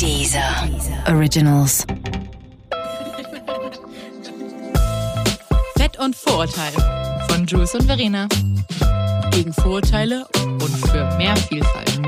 Dieser Originals. Fett und Vorurteile von Jules und Verena. Gegen Vorurteile und für mehr Vielfalt.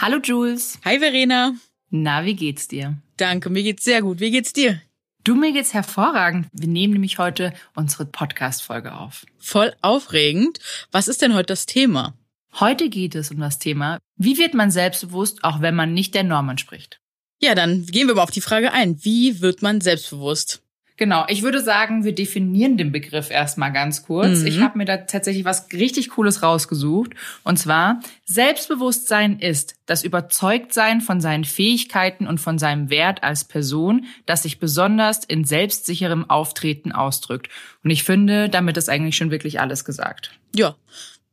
Hallo Jules. Hi Verena. Na, wie geht's dir? Danke, mir geht's sehr gut. Wie geht's dir? Du, mir geht's hervorragend. Wir nehmen nämlich heute unsere Podcast-Folge auf. Voll aufregend. Was ist denn heute das Thema? Heute geht es um das Thema, wie wird man selbstbewusst, auch wenn man nicht der Norm entspricht? Ja, dann gehen wir mal auf die Frage ein. Wie wird man selbstbewusst? Genau, ich würde sagen, wir definieren den Begriff erstmal ganz kurz. Mhm. Ich habe mir da tatsächlich was richtig Cooles rausgesucht. Und zwar, Selbstbewusstsein ist das Überzeugtsein von seinen Fähigkeiten und von seinem Wert als Person, das sich besonders in selbstsicherem Auftreten ausdrückt. Und ich finde, damit ist eigentlich schon wirklich alles gesagt. Ja.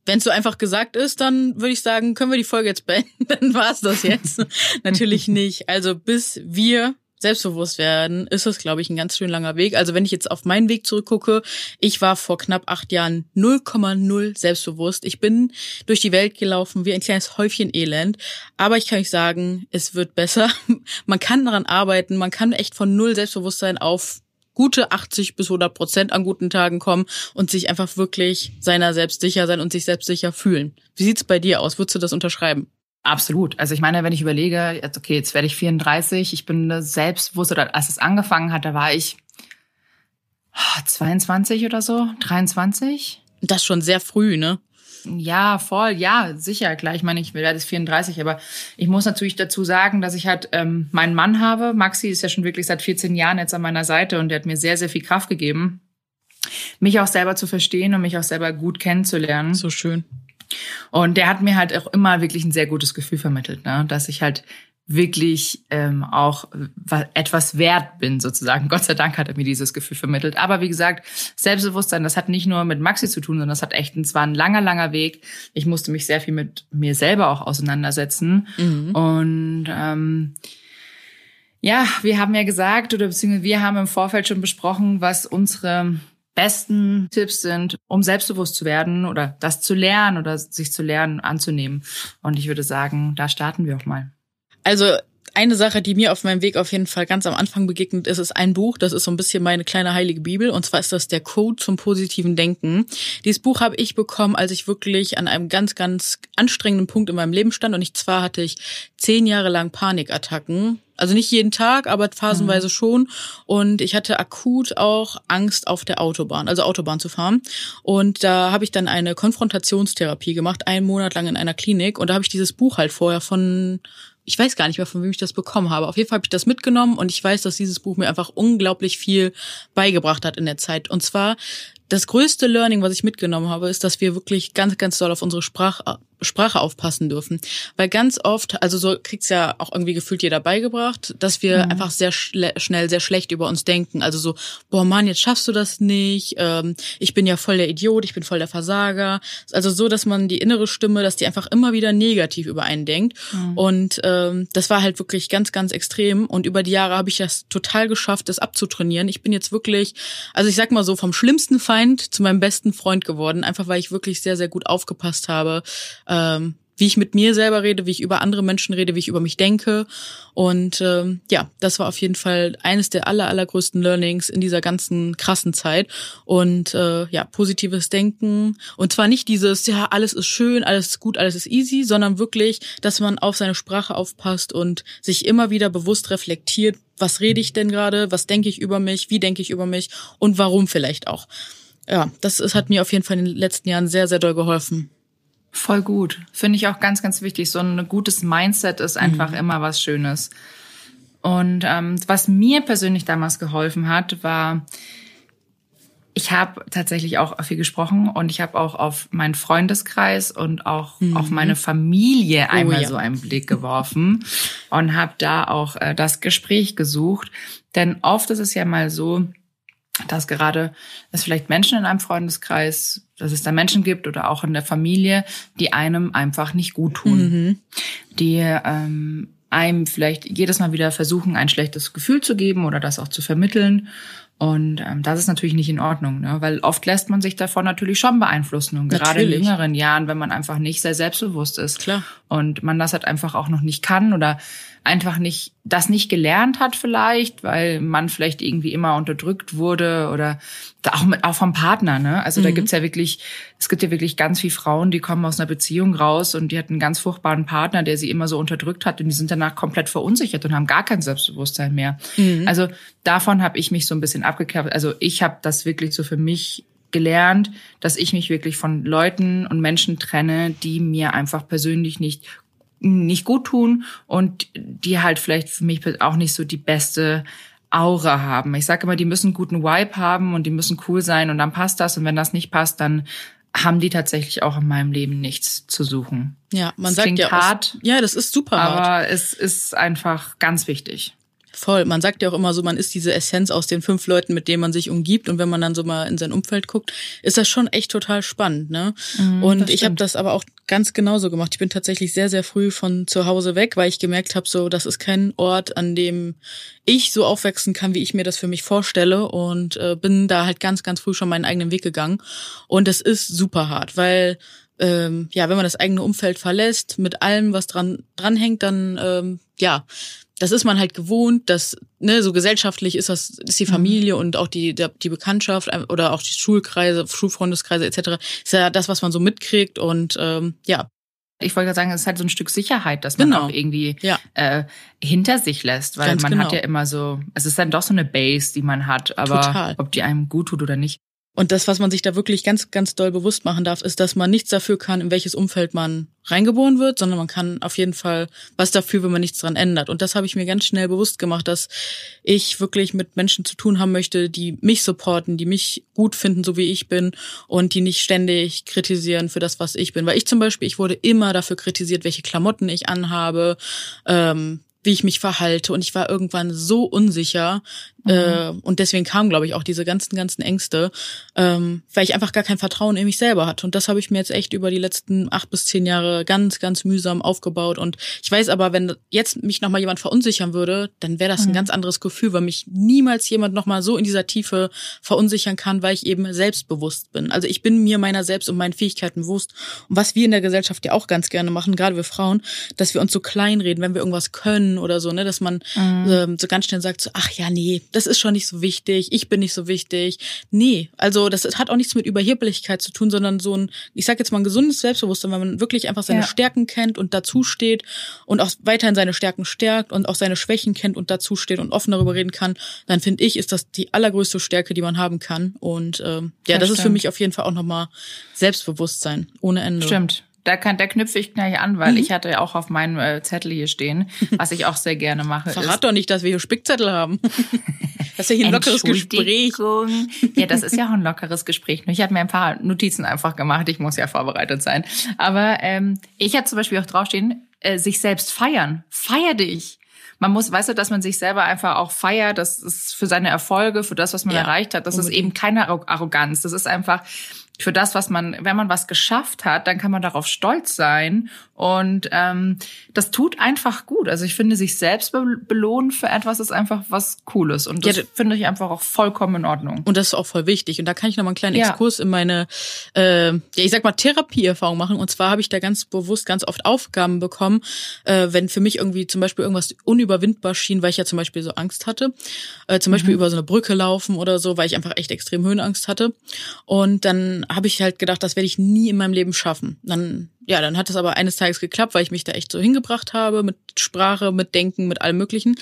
Wenn es so einfach gesagt ist, dann würde ich sagen, können wir die Folge jetzt beenden. Dann war's das jetzt. Natürlich nicht. Also bis wir selbstbewusst werden, ist es, glaube ich, ein ganz schön langer Weg. Also wenn ich jetzt auf meinen Weg zurückgucke, ich war vor knapp acht Jahren 0,0 selbstbewusst. Ich bin durch die Welt gelaufen wie ein kleines Häufchen Elend. Aber ich kann euch sagen, es wird besser. Man kann daran arbeiten. Man kann echt von null Selbstbewusstsein auf gute 80 bis 100 Prozent an guten Tagen kommen und sich einfach wirklich seiner selbst sicher sein und sich selbst sicher fühlen. Wie sieht's bei dir aus? Würdest du das unterschreiben? Absolut. Also ich meine, wenn ich überlege, jetzt, okay, jetzt werde ich 34, ich bin selbstbewusst, oder als es angefangen hat, da war ich 22 oder so, 23. Das schon sehr früh, ne? Ja, voll, ja, sicher, klar. Ich meine, ich werde jetzt 34, aber ich muss natürlich dazu sagen, dass ich halt ähm, meinen Mann habe. Maxi ist ja schon wirklich seit 14 Jahren jetzt an meiner Seite und der hat mir sehr, sehr viel Kraft gegeben, mich auch selber zu verstehen und mich auch selber gut kennenzulernen. So schön. Und der hat mir halt auch immer wirklich ein sehr gutes Gefühl vermittelt, ne? dass ich halt wirklich ähm, auch etwas wert bin, sozusagen. Gott sei Dank hat er mir dieses Gefühl vermittelt. Aber wie gesagt, Selbstbewusstsein, das hat nicht nur mit Maxi zu tun, sondern das hat echt, es war ein langer, langer Weg. Ich musste mich sehr viel mit mir selber auch auseinandersetzen. Mhm. Und ähm, ja, wir haben ja gesagt, oder beziehungsweise wir haben im Vorfeld schon besprochen, was unsere besten Tipps sind, um selbstbewusst zu werden oder das zu lernen oder sich zu lernen anzunehmen. Und ich würde sagen, da starten wir auch mal. Also eine Sache, die mir auf meinem Weg auf jeden Fall ganz am Anfang begegnet ist, ist ein Buch. Das ist so ein bisschen meine kleine heilige Bibel. Und zwar ist das der Code zum positiven Denken. Dieses Buch habe ich bekommen, als ich wirklich an einem ganz, ganz anstrengenden Punkt in meinem Leben stand. Und ich zwar hatte ich zehn Jahre lang Panikattacken. Also nicht jeden Tag, aber phasenweise mhm. schon. Und ich hatte akut auch Angst auf der Autobahn, also Autobahn zu fahren. Und da habe ich dann eine Konfrontationstherapie gemacht, einen Monat lang in einer Klinik. Und da habe ich dieses Buch halt vorher von ich weiß gar nicht mehr, von wem ich das bekommen habe. Auf jeden Fall habe ich das mitgenommen und ich weiß, dass dieses Buch mir einfach unglaublich viel beigebracht hat in der Zeit. Und zwar das größte Learning, was ich mitgenommen habe, ist, dass wir wirklich ganz, ganz doll auf unsere Sprache, Sprache aufpassen dürfen. Weil ganz oft, also so kriegt's ja auch irgendwie gefühlt jeder beigebracht, dass wir mhm. einfach sehr schnell, sehr schlecht über uns denken. Also so, boah Mann, jetzt schaffst du das nicht, ähm, ich bin ja voll der Idiot, ich bin voll der Versager. Also so, dass man die innere Stimme, dass die einfach immer wieder negativ über einen denkt. Mhm. Und ähm, das war halt wirklich ganz, ganz extrem. Und über die Jahre habe ich das total geschafft, das abzutrainieren. Ich bin jetzt wirklich, also ich sag mal so, vom schlimmsten Feind zu meinem besten Freund geworden, einfach weil ich wirklich sehr, sehr gut aufgepasst habe ähm, wie ich mit mir selber rede, wie ich über andere Menschen rede, wie ich über mich denke. Und ähm, ja, das war auf jeden Fall eines der aller, allergrößten Learnings in dieser ganzen krassen Zeit. Und äh, ja, positives Denken. Und zwar nicht dieses, ja, alles ist schön, alles ist gut, alles ist easy, sondern wirklich, dass man auf seine Sprache aufpasst und sich immer wieder bewusst reflektiert, was rede ich denn gerade, was denke ich über mich, wie denke ich über mich und warum vielleicht auch. Ja, das, das hat mir auf jeden Fall in den letzten Jahren sehr, sehr doll geholfen. Voll gut. Finde ich auch ganz, ganz wichtig. So ein gutes Mindset ist einfach mhm. immer was Schönes. Und ähm, was mir persönlich damals geholfen hat, war, ich habe tatsächlich auch viel gesprochen und ich habe auch auf meinen Freundeskreis und auch mhm. auf meine Familie oh einmal oh, ja. so einen Blick geworfen und habe da auch äh, das Gespräch gesucht. Denn oft ist es ja mal so, dass gerade es vielleicht Menschen in einem Freundeskreis, dass es da Menschen gibt oder auch in der Familie, die einem einfach nicht gut tun, mhm. die ähm, einem vielleicht jedes Mal wieder versuchen, ein schlechtes Gefühl zu geben oder das auch zu vermitteln. Und ähm, das ist natürlich nicht in Ordnung, ne? weil oft lässt man sich davon natürlich schon beeinflussen und gerade natürlich. in jüngeren Jahren, wenn man einfach nicht sehr selbstbewusst ist. Klar. und man das halt einfach auch noch nicht kann oder einfach nicht, das nicht gelernt hat vielleicht, weil man vielleicht irgendwie immer unterdrückt wurde oder auch, mit, auch vom Partner, ne? Also mhm. da gibt's ja wirklich, es gibt ja wirklich ganz viele Frauen, die kommen aus einer Beziehung raus und die hatten einen ganz furchtbaren Partner, der sie immer so unterdrückt hat und die sind danach komplett verunsichert und haben gar kein Selbstbewusstsein mehr. Mhm. Also davon habe ich mich so ein bisschen abgekehrt. Also ich habe das wirklich so für mich gelernt, dass ich mich wirklich von Leuten und Menschen trenne, die mir einfach persönlich nicht nicht gut tun und die halt vielleicht für mich auch nicht so die beste Aura haben. Ich sage immer, die müssen einen guten Vibe haben und die müssen cool sein und dann passt das und wenn das nicht passt, dann haben die tatsächlich auch in meinem Leben nichts zu suchen. Ja, man das sagt ja hart, ja, das ist super hart. Aber es ist einfach ganz wichtig. Voll. Man sagt ja auch immer so, man ist diese Essenz aus den fünf Leuten, mit denen man sich umgibt. Und wenn man dann so mal in sein Umfeld guckt, ist das schon echt total spannend. Ne? Mm, und ich habe das aber auch ganz genauso gemacht. Ich bin tatsächlich sehr, sehr früh von zu Hause weg, weil ich gemerkt habe, so, das ist kein Ort, an dem ich so aufwachsen kann, wie ich mir das für mich vorstelle. Und äh, bin da halt ganz, ganz früh schon meinen eigenen Weg gegangen. Und es ist super hart, weil ähm, ja, wenn man das eigene Umfeld verlässt, mit allem, was dran dranhängt, dann ähm, ja, das ist man halt gewohnt, dass ne, so gesellschaftlich ist das ist die mhm. Familie mhm. und auch die der, die Bekanntschaft äh, oder auch die Schulkreise, Schulfreundeskreise etc. ist ja das, was man so mitkriegt und ähm, ja. Ich wollte gerade sagen, es ist halt so ein Stück Sicherheit, dass man genau. auch irgendwie ja. äh, hinter sich lässt, weil Ganz man genau. hat ja immer so, es ist dann doch so eine Base, die man hat, aber Total. ob die einem gut tut oder nicht, und das, was man sich da wirklich ganz, ganz doll bewusst machen darf, ist, dass man nichts dafür kann, in welches Umfeld man reingeboren wird, sondern man kann auf jeden Fall was dafür, wenn man nichts dran ändert. Und das habe ich mir ganz schnell bewusst gemacht, dass ich wirklich mit Menschen zu tun haben möchte, die mich supporten, die mich gut finden, so wie ich bin und die nicht ständig kritisieren für das, was ich bin. Weil ich zum Beispiel, ich wurde immer dafür kritisiert, welche Klamotten ich anhabe, ähm, wie ich mich verhalte. Und ich war irgendwann so unsicher. Mhm. Äh, und deswegen kamen, glaube ich, auch diese ganzen, ganzen Ängste, ähm, weil ich einfach gar kein Vertrauen in mich selber hatte. Und das habe ich mir jetzt echt über die letzten acht bis zehn Jahre ganz, ganz mühsam aufgebaut. Und ich weiß aber, wenn jetzt mich nochmal jemand verunsichern würde, dann wäre das mhm. ein ganz anderes Gefühl, weil mich niemals jemand nochmal so in dieser Tiefe verunsichern kann, weil ich eben selbstbewusst bin. Also ich bin mir meiner selbst und meinen Fähigkeiten bewusst. Und was wir in der Gesellschaft ja auch ganz gerne machen, gerade wir Frauen, dass wir uns so kleinreden, wenn wir irgendwas können oder so, ne, dass man mhm. ähm, so ganz schnell sagt, so, ach ja, nee, das ist schon nicht so wichtig, ich bin nicht so wichtig. Nee, also das hat auch nichts mit Überheblichkeit zu tun, sondern so ein, ich sag jetzt mal ein gesundes Selbstbewusstsein, wenn man wirklich einfach seine ja. Stärken kennt und dazu steht und auch weiterhin seine Stärken stärkt und auch seine Schwächen kennt und dazu steht und offen darüber reden kann, dann finde ich, ist das die allergrößte Stärke, die man haben kann. Und ähm, ja, das, das ist für mich auf jeden Fall auch nochmal Selbstbewusstsein ohne Ende. Stimmt da kann, da knüpfe ich gleich an, weil mhm. ich hatte ja auch auf meinem äh, Zettel hier stehen, was ich auch sehr gerne mache. Verrat ist, doch nicht, dass wir hier Spickzettel haben. Das ist ja hier ein lockeres Gespräch. Ja, das ist ja auch ein lockeres Gespräch. Ich hatte mir ein paar Notizen einfach gemacht. Ich muss ja vorbereitet sein. Aber ähm, ich hatte zum Beispiel auch draufstehen, äh, sich selbst feiern. Feier dich man muss, weißt du, dass man sich selber einfach auch feiert, das ist für seine Erfolge, für das, was man ja, erreicht hat, das unbedingt. ist eben keine Arroganz. Das ist einfach, für das, was man, wenn man was geschafft hat, dann kann man darauf stolz sein. Und ähm, das tut einfach gut. Also ich finde, sich selbst belohnen für etwas ist einfach was Cooles. Und das ja, finde ich einfach auch vollkommen in Ordnung. Und das ist auch voll wichtig. Und da kann ich noch mal einen kleinen Exkurs ja. in meine, äh, ja, ich sag mal, Therapieerfahrung machen. Und zwar habe ich da ganz bewusst ganz oft Aufgaben bekommen, äh, wenn für mich irgendwie zum Beispiel irgendwas unüberwindbar schien, weil ich ja zum Beispiel so Angst hatte. Äh, zum Beispiel mhm. über so eine Brücke laufen oder so, weil ich einfach echt extrem Höhenangst hatte. Und dann habe ich halt gedacht, das werde ich nie in meinem Leben schaffen. Dann ja, dann hat es aber eines Tages geklappt, weil ich mich da echt so hingebracht habe mit Sprache, mit Denken, mit allem Möglichen.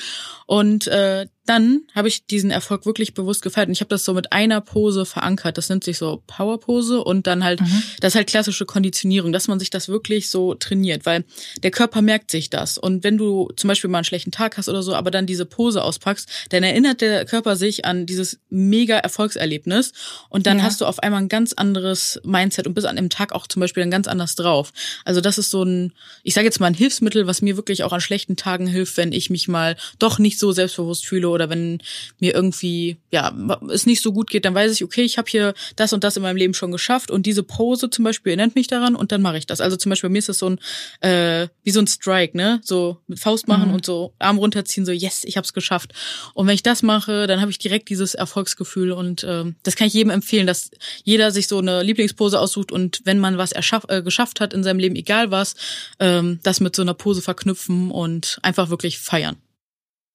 Und äh, dann habe ich diesen Erfolg wirklich bewusst gefeiert. Und ich habe das so mit einer Pose verankert. Das nennt sich so Powerpose und dann halt, mhm. das ist halt klassische Konditionierung, dass man sich das wirklich so trainiert, weil der Körper merkt sich das. Und wenn du zum Beispiel mal einen schlechten Tag hast oder so, aber dann diese Pose auspackst, dann erinnert der Körper sich an dieses mega Erfolgserlebnis und dann ja. hast du auf einmal ein ganz anderes Mindset und bist an dem Tag auch zum Beispiel dann ganz anders drauf. Also das ist so ein, ich sage jetzt mal ein Hilfsmittel, was mir wirklich auch an schlechten Tagen hilft, wenn ich mich mal doch nicht so selbstbewusst fühle oder wenn mir irgendwie ja es nicht so gut geht, dann weiß ich, okay, ich habe hier das und das in meinem Leben schon geschafft und diese Pose zum Beispiel erinnert mich daran und dann mache ich das. Also zum Beispiel bei mir ist das so ein äh, wie so ein Strike, ne, so mit Faust machen mhm. und so Arm runterziehen, so yes, ich habe es geschafft. Und wenn ich das mache, dann habe ich direkt dieses Erfolgsgefühl und äh, das kann ich jedem empfehlen, dass jeder sich so eine Lieblingspose aussucht und wenn man was erschaff, äh, geschafft hat in seinem Leben, egal was, ähm, das mit so einer Pose verknüpfen und einfach wirklich feiern.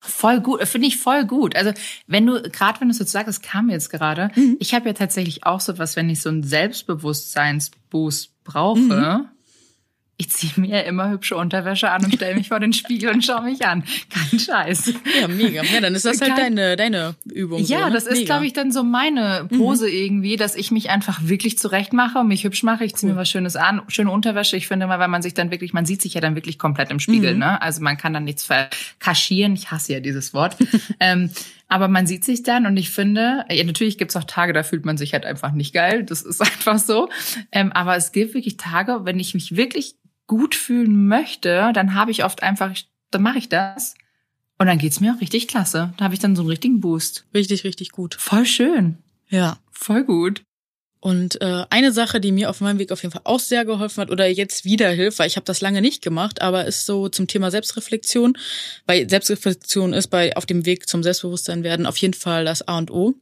Voll gut, finde ich voll gut. Also wenn du, gerade wenn du so sagst, es kam jetzt gerade, mhm. ich habe ja tatsächlich auch so was, wenn ich so einen Selbstbewusstseinsboost brauche, mhm ich ziehe mir immer hübsche Unterwäsche an und stelle mich vor den Spiegel und schaue mich an. Kein Scheiß. Ja, mega. Ja, dann ist das halt deine, deine Übung. Ja, so, ne? das ist, glaube ich, dann so meine Pose mhm. irgendwie, dass ich mich einfach wirklich zurecht mache und mich hübsch mache. Ich ziehe cool. mir was Schönes an, schöne Unterwäsche. Ich finde mal, weil man sich dann wirklich, man sieht sich ja dann wirklich komplett im Spiegel, mhm. ne? Also man kann dann nichts verkaschieren. Ich hasse ja dieses Wort. ähm, aber man sieht sich dann und ich finde, ja, natürlich gibt's auch Tage, da fühlt man sich halt einfach nicht geil. Das ist einfach so. Ähm, aber es gibt wirklich Tage, wenn ich mich wirklich gut fühlen möchte, dann habe ich oft einfach, dann mache ich das. Und dann geht's mir auch richtig klasse. Da habe ich dann so einen richtigen Boost. Richtig, richtig gut. Voll schön. Ja. Voll gut. Und äh, eine Sache, die mir auf meinem Weg auf jeden Fall auch sehr geholfen hat oder jetzt wieder hilft, weil ich habe das lange nicht gemacht, aber ist so zum Thema Selbstreflexion, weil Selbstreflexion ist bei auf dem Weg zum Selbstbewusstsein werden auf jeden Fall das A und O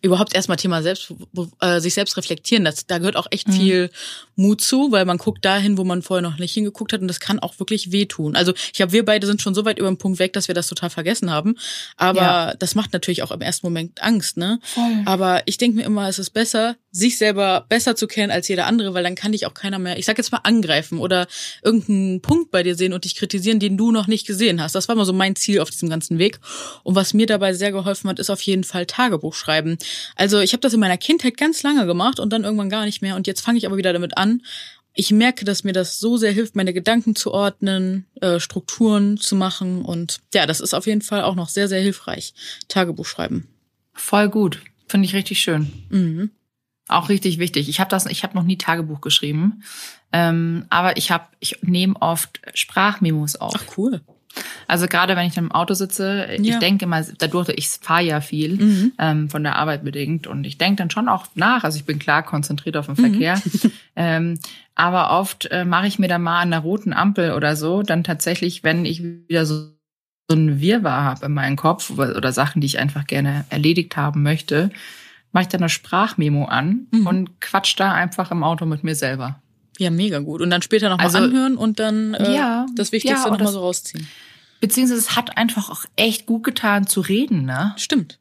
überhaupt erstmal Thema selbst, äh, sich selbst reflektieren. Das, da gehört auch echt mhm. viel Mut zu, weil man guckt dahin, wo man vorher noch nicht hingeguckt hat und das kann auch wirklich wehtun. Also ich glaube, wir beide sind schon so weit über den Punkt weg, dass wir das total vergessen haben. Aber ja. das macht natürlich auch im ersten Moment Angst, ne? Voll. Aber ich denke mir immer, es ist besser, sich selber besser zu kennen als jeder andere, weil dann kann dich auch keiner mehr, ich sag jetzt mal, angreifen oder irgendeinen Punkt bei dir sehen und dich kritisieren, den du noch nicht gesehen hast. Das war mal so mein Ziel auf diesem ganzen Weg. Und was mir dabei sehr geholfen hat, ist auf jeden Fall Tagebuch schreiben. Also ich habe das in meiner Kindheit ganz lange gemacht und dann irgendwann gar nicht mehr. Und jetzt fange ich aber wieder damit an. Ich merke, dass mir das so sehr hilft, meine Gedanken zu ordnen, äh, Strukturen zu machen. Und ja, das ist auf jeden Fall auch noch sehr, sehr hilfreich. Tagebuch schreiben. Voll gut. Finde ich richtig schön. Mhm. Auch richtig wichtig. Ich habe das, ich habe noch nie Tagebuch geschrieben, ähm, aber ich habe, ich nehme oft Sprachmemos auf. Ach cool. Also gerade wenn ich im Auto sitze, ja. ich denke immer, dadurch, ich fahre ja viel mhm. ähm, von der Arbeit bedingt und ich denke dann schon auch nach. Also ich bin klar konzentriert auf den mhm. Verkehr. ähm, aber oft äh, mache ich mir dann mal an einer roten Ampel oder so, dann tatsächlich, wenn ich wieder so, so ein Wirrwarr habe in meinem Kopf oder Sachen, die ich einfach gerne erledigt haben möchte, mache ich dann eine Sprachmemo an mhm. und quatsch da einfach im Auto mit mir selber. Ja, mega gut. Und dann später nochmal also, anhören und dann äh, ja, das Wichtigste ja, nochmal so rausziehen. Beziehungsweise es hat einfach auch echt gut getan zu reden, ne? Stimmt.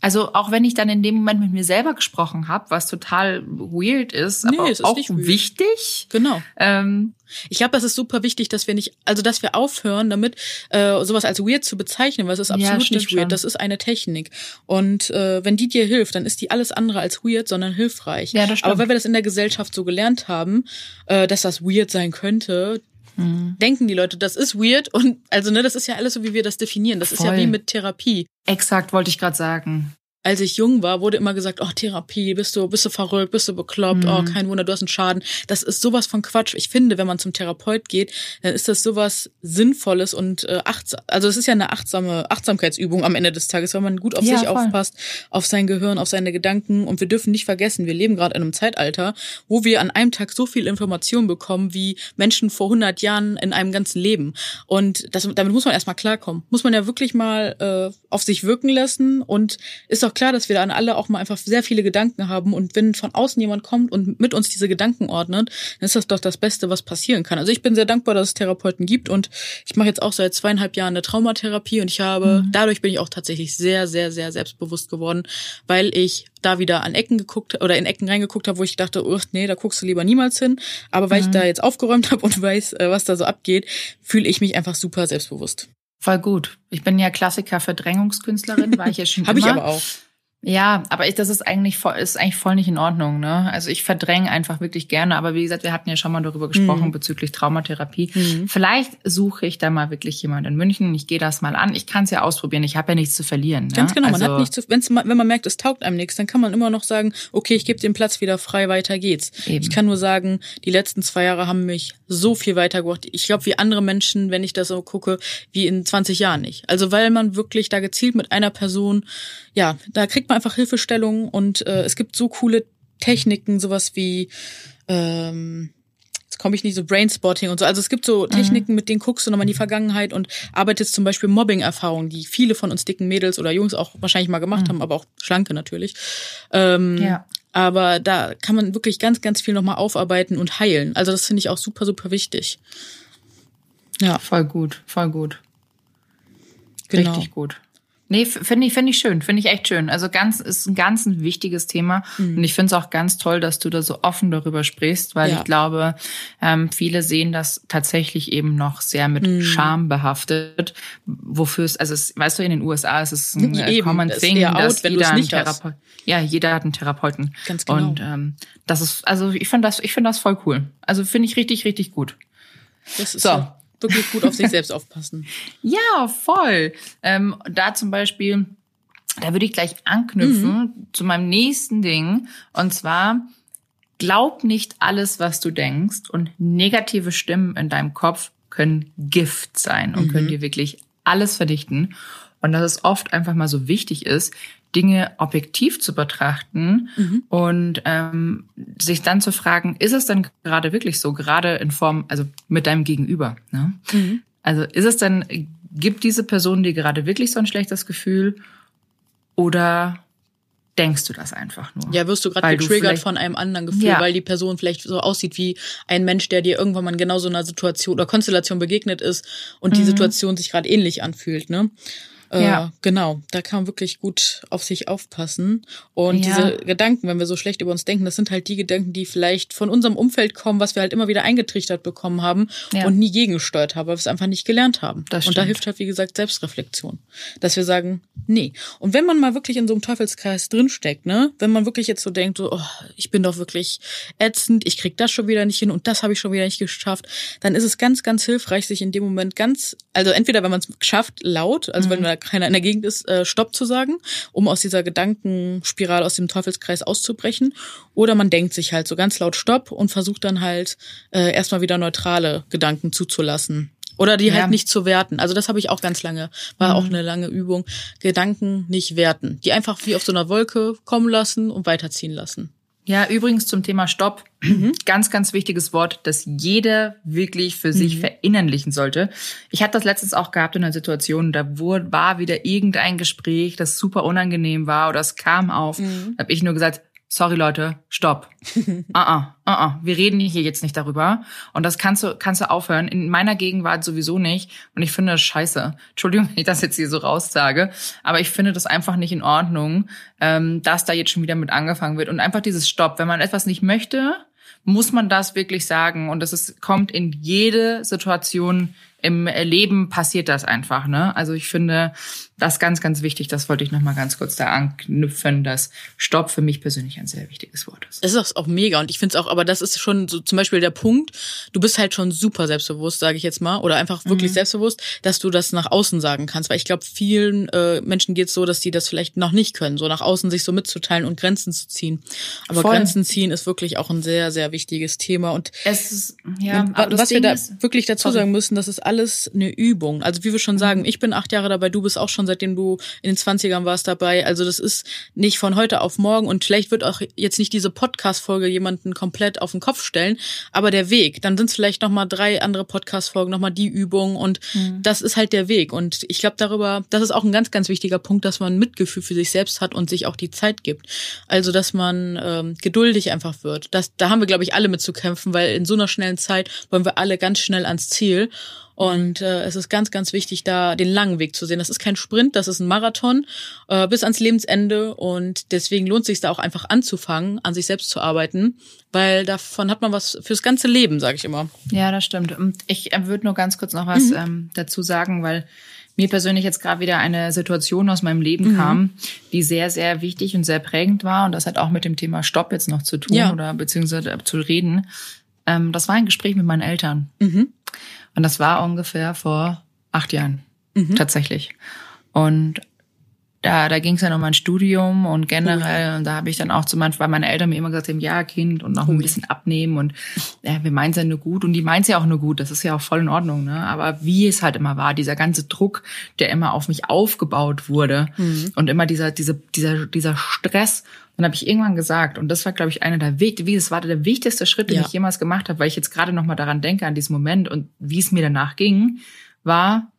Also auch wenn ich dann in dem Moment mit mir selber gesprochen habe, was total weird ist, nee, aber ist auch wichtig. Genau. Ähm, ich glaube, das ist super wichtig, dass wir nicht, also dass wir aufhören, damit äh, sowas als weird zu bezeichnen, weil es ist absolut ja, nicht weird. Schon. Das ist eine Technik. Und äh, wenn die dir hilft, dann ist die alles andere als weird, sondern hilfreich. Ja, das stimmt. Aber weil wir das in der Gesellschaft so gelernt haben, äh, dass das weird sein könnte, Mhm. denken die Leute, das ist weird und also ne, das ist ja alles so, wie wir das definieren. Das Voll. ist ja wie mit Therapie. Exakt, wollte ich gerade sagen als ich jung war, wurde immer gesagt, oh, Therapie, bist du, bist du verrückt, bist du bekloppt, oh, mhm. oh, kein Wunder, du hast einen Schaden. Das ist sowas von Quatsch. Ich finde, wenn man zum Therapeut geht, dann ist das sowas Sinnvolles und äh, achtsam. Also es ist ja eine achtsame Achtsamkeitsübung am Ende des Tages, weil man gut auf ja, sich voll. aufpasst, auf sein Gehirn, auf seine Gedanken. Und wir dürfen nicht vergessen, wir leben gerade in einem Zeitalter, wo wir an einem Tag so viel Information bekommen, wie Menschen vor 100 Jahren in einem ganzen Leben. Und das, damit muss man erstmal klarkommen. Muss man ja wirklich mal äh, auf sich wirken lassen und ist auch klar, dass wir dann alle auch mal einfach sehr viele Gedanken haben und wenn von außen jemand kommt und mit uns diese Gedanken ordnet, dann ist das doch das Beste, was passieren kann. Also ich bin sehr dankbar, dass es Therapeuten gibt und ich mache jetzt auch seit zweieinhalb Jahren eine Traumatherapie und ich habe, mhm. dadurch bin ich auch tatsächlich sehr, sehr, sehr selbstbewusst geworden, weil ich da wieder an Ecken geguckt oder in Ecken reingeguckt habe, wo ich dachte, oh, nee, da guckst du lieber niemals hin. Aber weil mhm. ich da jetzt aufgeräumt habe und weiß, äh, was da so abgeht, fühle ich mich einfach super selbstbewusst. Voll gut. Ich bin ja Klassiker Verdrängungskünstlerin, war ich ja schon Habe ich aber auch. Ja, aber ich, das ist eigentlich voll, ist eigentlich voll nicht in Ordnung, ne? Also ich verdränge einfach wirklich gerne, aber wie gesagt, wir hatten ja schon mal darüber gesprochen Mhm. bezüglich Traumatherapie. Vielleicht suche ich da mal wirklich jemanden in München. Ich gehe das mal an. Ich kann es ja ausprobieren. Ich habe ja nichts zu verlieren. Ganz ne? genau, man also, hat nicht zu, wenn's, wenn man merkt, es taugt einem nichts, dann kann man immer noch sagen, okay, ich gebe den Platz wieder frei, weiter geht's. Eben. Ich kann nur sagen, die letzten zwei Jahre haben mich so viel weitergebracht. Ich glaube, wie andere Menschen, wenn ich das so gucke, wie in 20 Jahren nicht. Also weil man wirklich da gezielt mit einer Person, ja, da kriegt man einfach Hilfestellung und äh, es gibt so coole Techniken, sowas wie ähm, jetzt komme ich nicht so Brainspotting und so. Also es gibt so Techniken, mit denen guckst du nochmal in die Vergangenheit und arbeitest zum Beispiel Mobbing-Erfahrungen, die viele von uns dicken Mädels oder Jungs auch wahrscheinlich mal gemacht haben, aber auch schlanke natürlich. Ähm, Ja. Aber da kann man wirklich ganz, ganz viel nochmal aufarbeiten und heilen. Also das finde ich auch super, super wichtig. Ja, Voll gut, voll gut. genau. Richtig gut. Nee, finde ich, finde ich schön, finde ich echt schön. Also ganz, ist ein ganz ein wichtiges Thema. Mhm. Und ich finde es auch ganz toll, dass du da so offen darüber sprichst, weil Ja. ich glaube, ähm, viele sehen das tatsächlich eben noch sehr mit Mhm. Scham behaftet. Wofür es, also es, weißt du, in den USA ist es ein äh, common das thing, dass out, jeder einen. Therapeut, ja, jeder hat einen Therapeuten. Ganz genau. Und ähm, das ist, also ich finde das, ich finde das voll cool. Also finde ich richtig, richtig gut. Das ist So. ja wirklich gut auf sich selbst aufpassen. Ja, voll. Ähm, da zum Beispiel, da würde ich gleich anknüpfen zu meinem nächsten Ding. Und zwar, glaub nicht alles, was du denkst. Und negative Stimmen in deinem Kopf können Gift sein und können dir wirklich alles verdichten. Und dass es oft einfach mal so wichtig ist, Dinge objektiv zu betrachten und ähm, sich dann zu fragen, ist es denn gerade wirklich so, gerade in Form, also mit deinem Gegenüber. Ne? Also ist es denn, gibt diese Person dir gerade wirklich so ein schlechtes Gefühl oder denkst du das einfach nur? Ja, wirst du gerade du getriggert vielleicht- von einem anderen Gefühl, Ja. weil die Person vielleicht so aussieht wie ein Mensch, der dir irgendwann mal in genau so einer Situation oder Konstellation begegnet ist und die Situation sich gerade ähnlich anfühlt, ne? Äh, Ja. Genau, da kann man wirklich gut auf sich aufpassen. Und Ja. diese Gedanken, wenn wir so schlecht über uns denken, das sind halt die Gedanken, die vielleicht von unserem Umfeld kommen, was wir halt immer wieder eingetrichtert bekommen haben Ja. und nie gegengesteuert haben, weil wir es einfach nicht gelernt haben. Das und da hilft halt, wie gesagt, Selbstreflexion. Dass wir sagen, nee. Und wenn man mal wirklich in so einem Teufelskreis drinsteckt, ne, wenn man wirklich jetzt so denkt, so, oh, ich bin doch wirklich ätzend, ich krieg das schon wieder nicht hin und das habe ich schon wieder nicht geschafft, dann ist es ganz, ganz hilfreich, sich in dem Moment ganz, also entweder wenn man es schafft, laut, also wenn da keiner in der Gegend ist, äh, Stopp zu sagen, um aus dieser Gedankenspirale, aus dem Teufelskreis auszubrechen, oder man denkt sich halt so ganz laut Stopp und versucht dann halt äh, erstmal wieder neutrale Gedanken zuzulassen. Oder die Ja. halt nicht zu werten. Also das habe ich auch ganz lange, war auch eine lange Übung. Gedanken nicht werten. Die einfach wie auf so einer Wolke kommen lassen und weiterziehen lassen. Ja, übrigens zum Thema Stopp. Ganz, ganz wichtiges Wort, das jeder wirklich für sich verinnerlichen sollte. Ich hatte das letztens auch gehabt in einer Situation, da wurde, war wieder irgendein Gespräch, das super unangenehm war oder es kam auf. Da habe ich nur gesagt, sorry Leute, stopp. ah, ah, ah, ah. Wir reden hier jetzt nicht darüber. Und das kannst du, kannst du aufhören. In meiner Gegenwart sowieso nicht. Und ich finde das scheiße. Entschuldigung, wenn ich das jetzt hier so raussage. Aber ich finde das einfach nicht in Ordnung, ähm, dass da jetzt schon wieder mit angefangen wird. Und einfach dieses Stopp. Wenn man etwas nicht möchte, muss man das wirklich sagen. Und das ist, kommt in jede Situation im Leben passiert das einfach, ne? Also ich finde das ganz, ganz wichtig. Das wollte ich noch mal ganz kurz da anknüpfen, dass Stopp für mich persönlich ein sehr wichtiges Wort ist. Es ist auch mega und ich finde es auch, aber das ist schon so zum Beispiel der Punkt, du bist halt schon super selbstbewusst, sage ich jetzt mal, oder einfach wirklich selbstbewusst, dass du das nach außen sagen kannst, weil ich glaube, vielen äh, Menschen geht es so, dass die das vielleicht noch nicht können, so nach außen sich so mitzuteilen und Grenzen zu ziehen. Aber Voll. Grenzen ziehen ist wirklich auch ein sehr, sehr wichtiges Thema und Es ist, ja, aber was wir da ist, wirklich dazu Sorry. sagen müssen, das ist alles eine Übung. Also wie wir schon sagen, ich bin acht Jahre dabei, du bist auch schon seitdem du in den 20ern warst dabei. Also das ist nicht von heute auf morgen und vielleicht wird auch jetzt nicht diese Podcast-Folge jemanden komplett auf den Kopf stellen, aber der Weg, dann sind es vielleicht nochmal drei andere Podcast-Folgen, nochmal die Übung und das ist halt der Weg. Und ich glaube darüber, das ist auch ein ganz, ganz wichtiger Punkt, dass man Mitgefühl für sich selbst hat und sich auch die Zeit gibt. Also dass man ähm, geduldig einfach wird. Das, da haben wir, glaube ich, alle mit zu kämpfen, weil in so einer schnellen Zeit wollen wir alle ganz schnell ans Ziel. Und äh, es ist ganz, ganz wichtig, da den langen Weg zu sehen. Das ist kein Sprint, das ist ein Marathon äh, bis ans Lebensende. Und deswegen lohnt sich da auch einfach anzufangen, an sich selbst zu arbeiten, weil davon hat man was fürs ganze Leben, sage ich immer. Ja, das stimmt. Und ich äh, würde nur ganz kurz noch was mhm. ähm, dazu sagen, weil mir persönlich jetzt gerade wieder eine Situation aus meinem Leben mhm. kam, die sehr, sehr wichtig und sehr prägend war. Und das hat auch mit dem Thema Stopp jetzt noch zu tun ja. oder beziehungsweise zu reden. Ähm, das war ein Gespräch mit meinen Eltern. Mhm. Und das war ungefähr vor acht Jahren mhm. tatsächlich. Und da, da ging es ja um mein Studium und generell, cool. und da habe ich dann auch zu meinen, weil meine Eltern mir immer gesagt haben, ja, Kind, und noch cool. ein bisschen abnehmen und ja, wir meinen es ja nur gut und die meinen es ja auch nur gut, das ist ja auch voll in Ordnung, ne? Aber wie es halt immer war, dieser ganze Druck, der immer auf mich aufgebaut wurde mhm. und immer dieser, dieser, dieser, dieser Stress dann habe ich irgendwann gesagt, und das war, glaube ich, einer der wie das war der wichtigste Schritt, den ja. ich jemals gemacht habe, weil ich jetzt gerade noch mal daran denke an diesen Moment und wie es mir danach ging, war,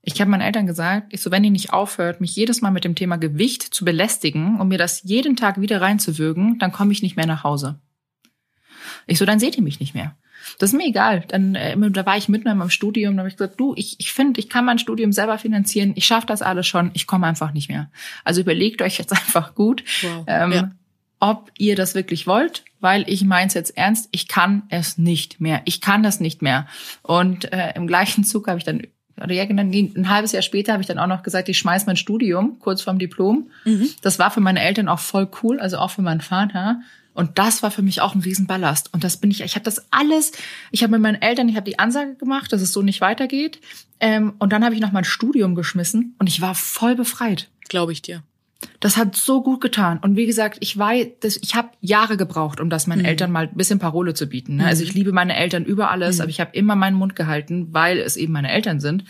ich habe meinen Eltern gesagt, ich so, wenn ihr nicht aufhört, mich jedes Mal mit dem Thema Gewicht zu belästigen und mir das jeden Tag wieder reinzuwürgen, dann komme ich nicht mehr nach Hause. Ich so, dann seht ihr mich nicht mehr. Das ist mir egal. Dann äh, da war ich mitten in meinem Studium, da habe ich gesagt, du, ich, ich finde, ich kann mein Studium selber finanzieren, ich schaffe das alles schon, ich komme einfach nicht mehr. Also überlegt euch jetzt einfach gut, wow. ähm, ja. ob ihr das wirklich wollt, weil ich meins jetzt ernst, ich kann es nicht mehr. Ich kann das nicht mehr. Und äh, im gleichen Zug habe ich dann oder ja, genau, ein halbes Jahr später habe ich dann auch noch gesagt, ich schmeiß mein Studium kurz vorm Diplom. Mhm. Das war für meine Eltern auch voll cool, also auch für meinen Vater. Und das war für mich auch ein Riesenballast. Und das bin ich, ich habe das alles, ich habe mit meinen Eltern, ich habe die Ansage gemacht, dass es so nicht weitergeht. Ähm, und dann habe ich noch mein Studium geschmissen und ich war voll befreit. Glaube ich dir. Das hat so gut getan. Und wie gesagt, ich weiß, das, ich habe Jahre gebraucht, um das meinen mhm. Eltern mal ein bisschen Parole zu bieten. Ne? Also mhm. ich liebe meine Eltern über alles, mhm. aber ich habe immer meinen Mund gehalten, weil es eben meine Eltern sind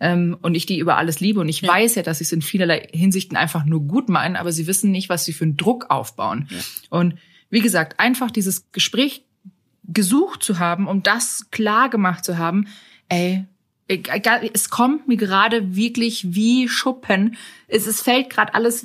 ähm, und ich die über alles liebe. Und ich ja. weiß ja, dass sie es in vielerlei Hinsichten einfach nur gut meinen, aber sie wissen nicht, was sie für einen Druck aufbauen. Ja. Und wie gesagt, einfach dieses Gespräch gesucht zu haben, um das klar gemacht zu haben, ey, es kommt mir gerade wirklich wie Schuppen. Es, es fällt gerade alles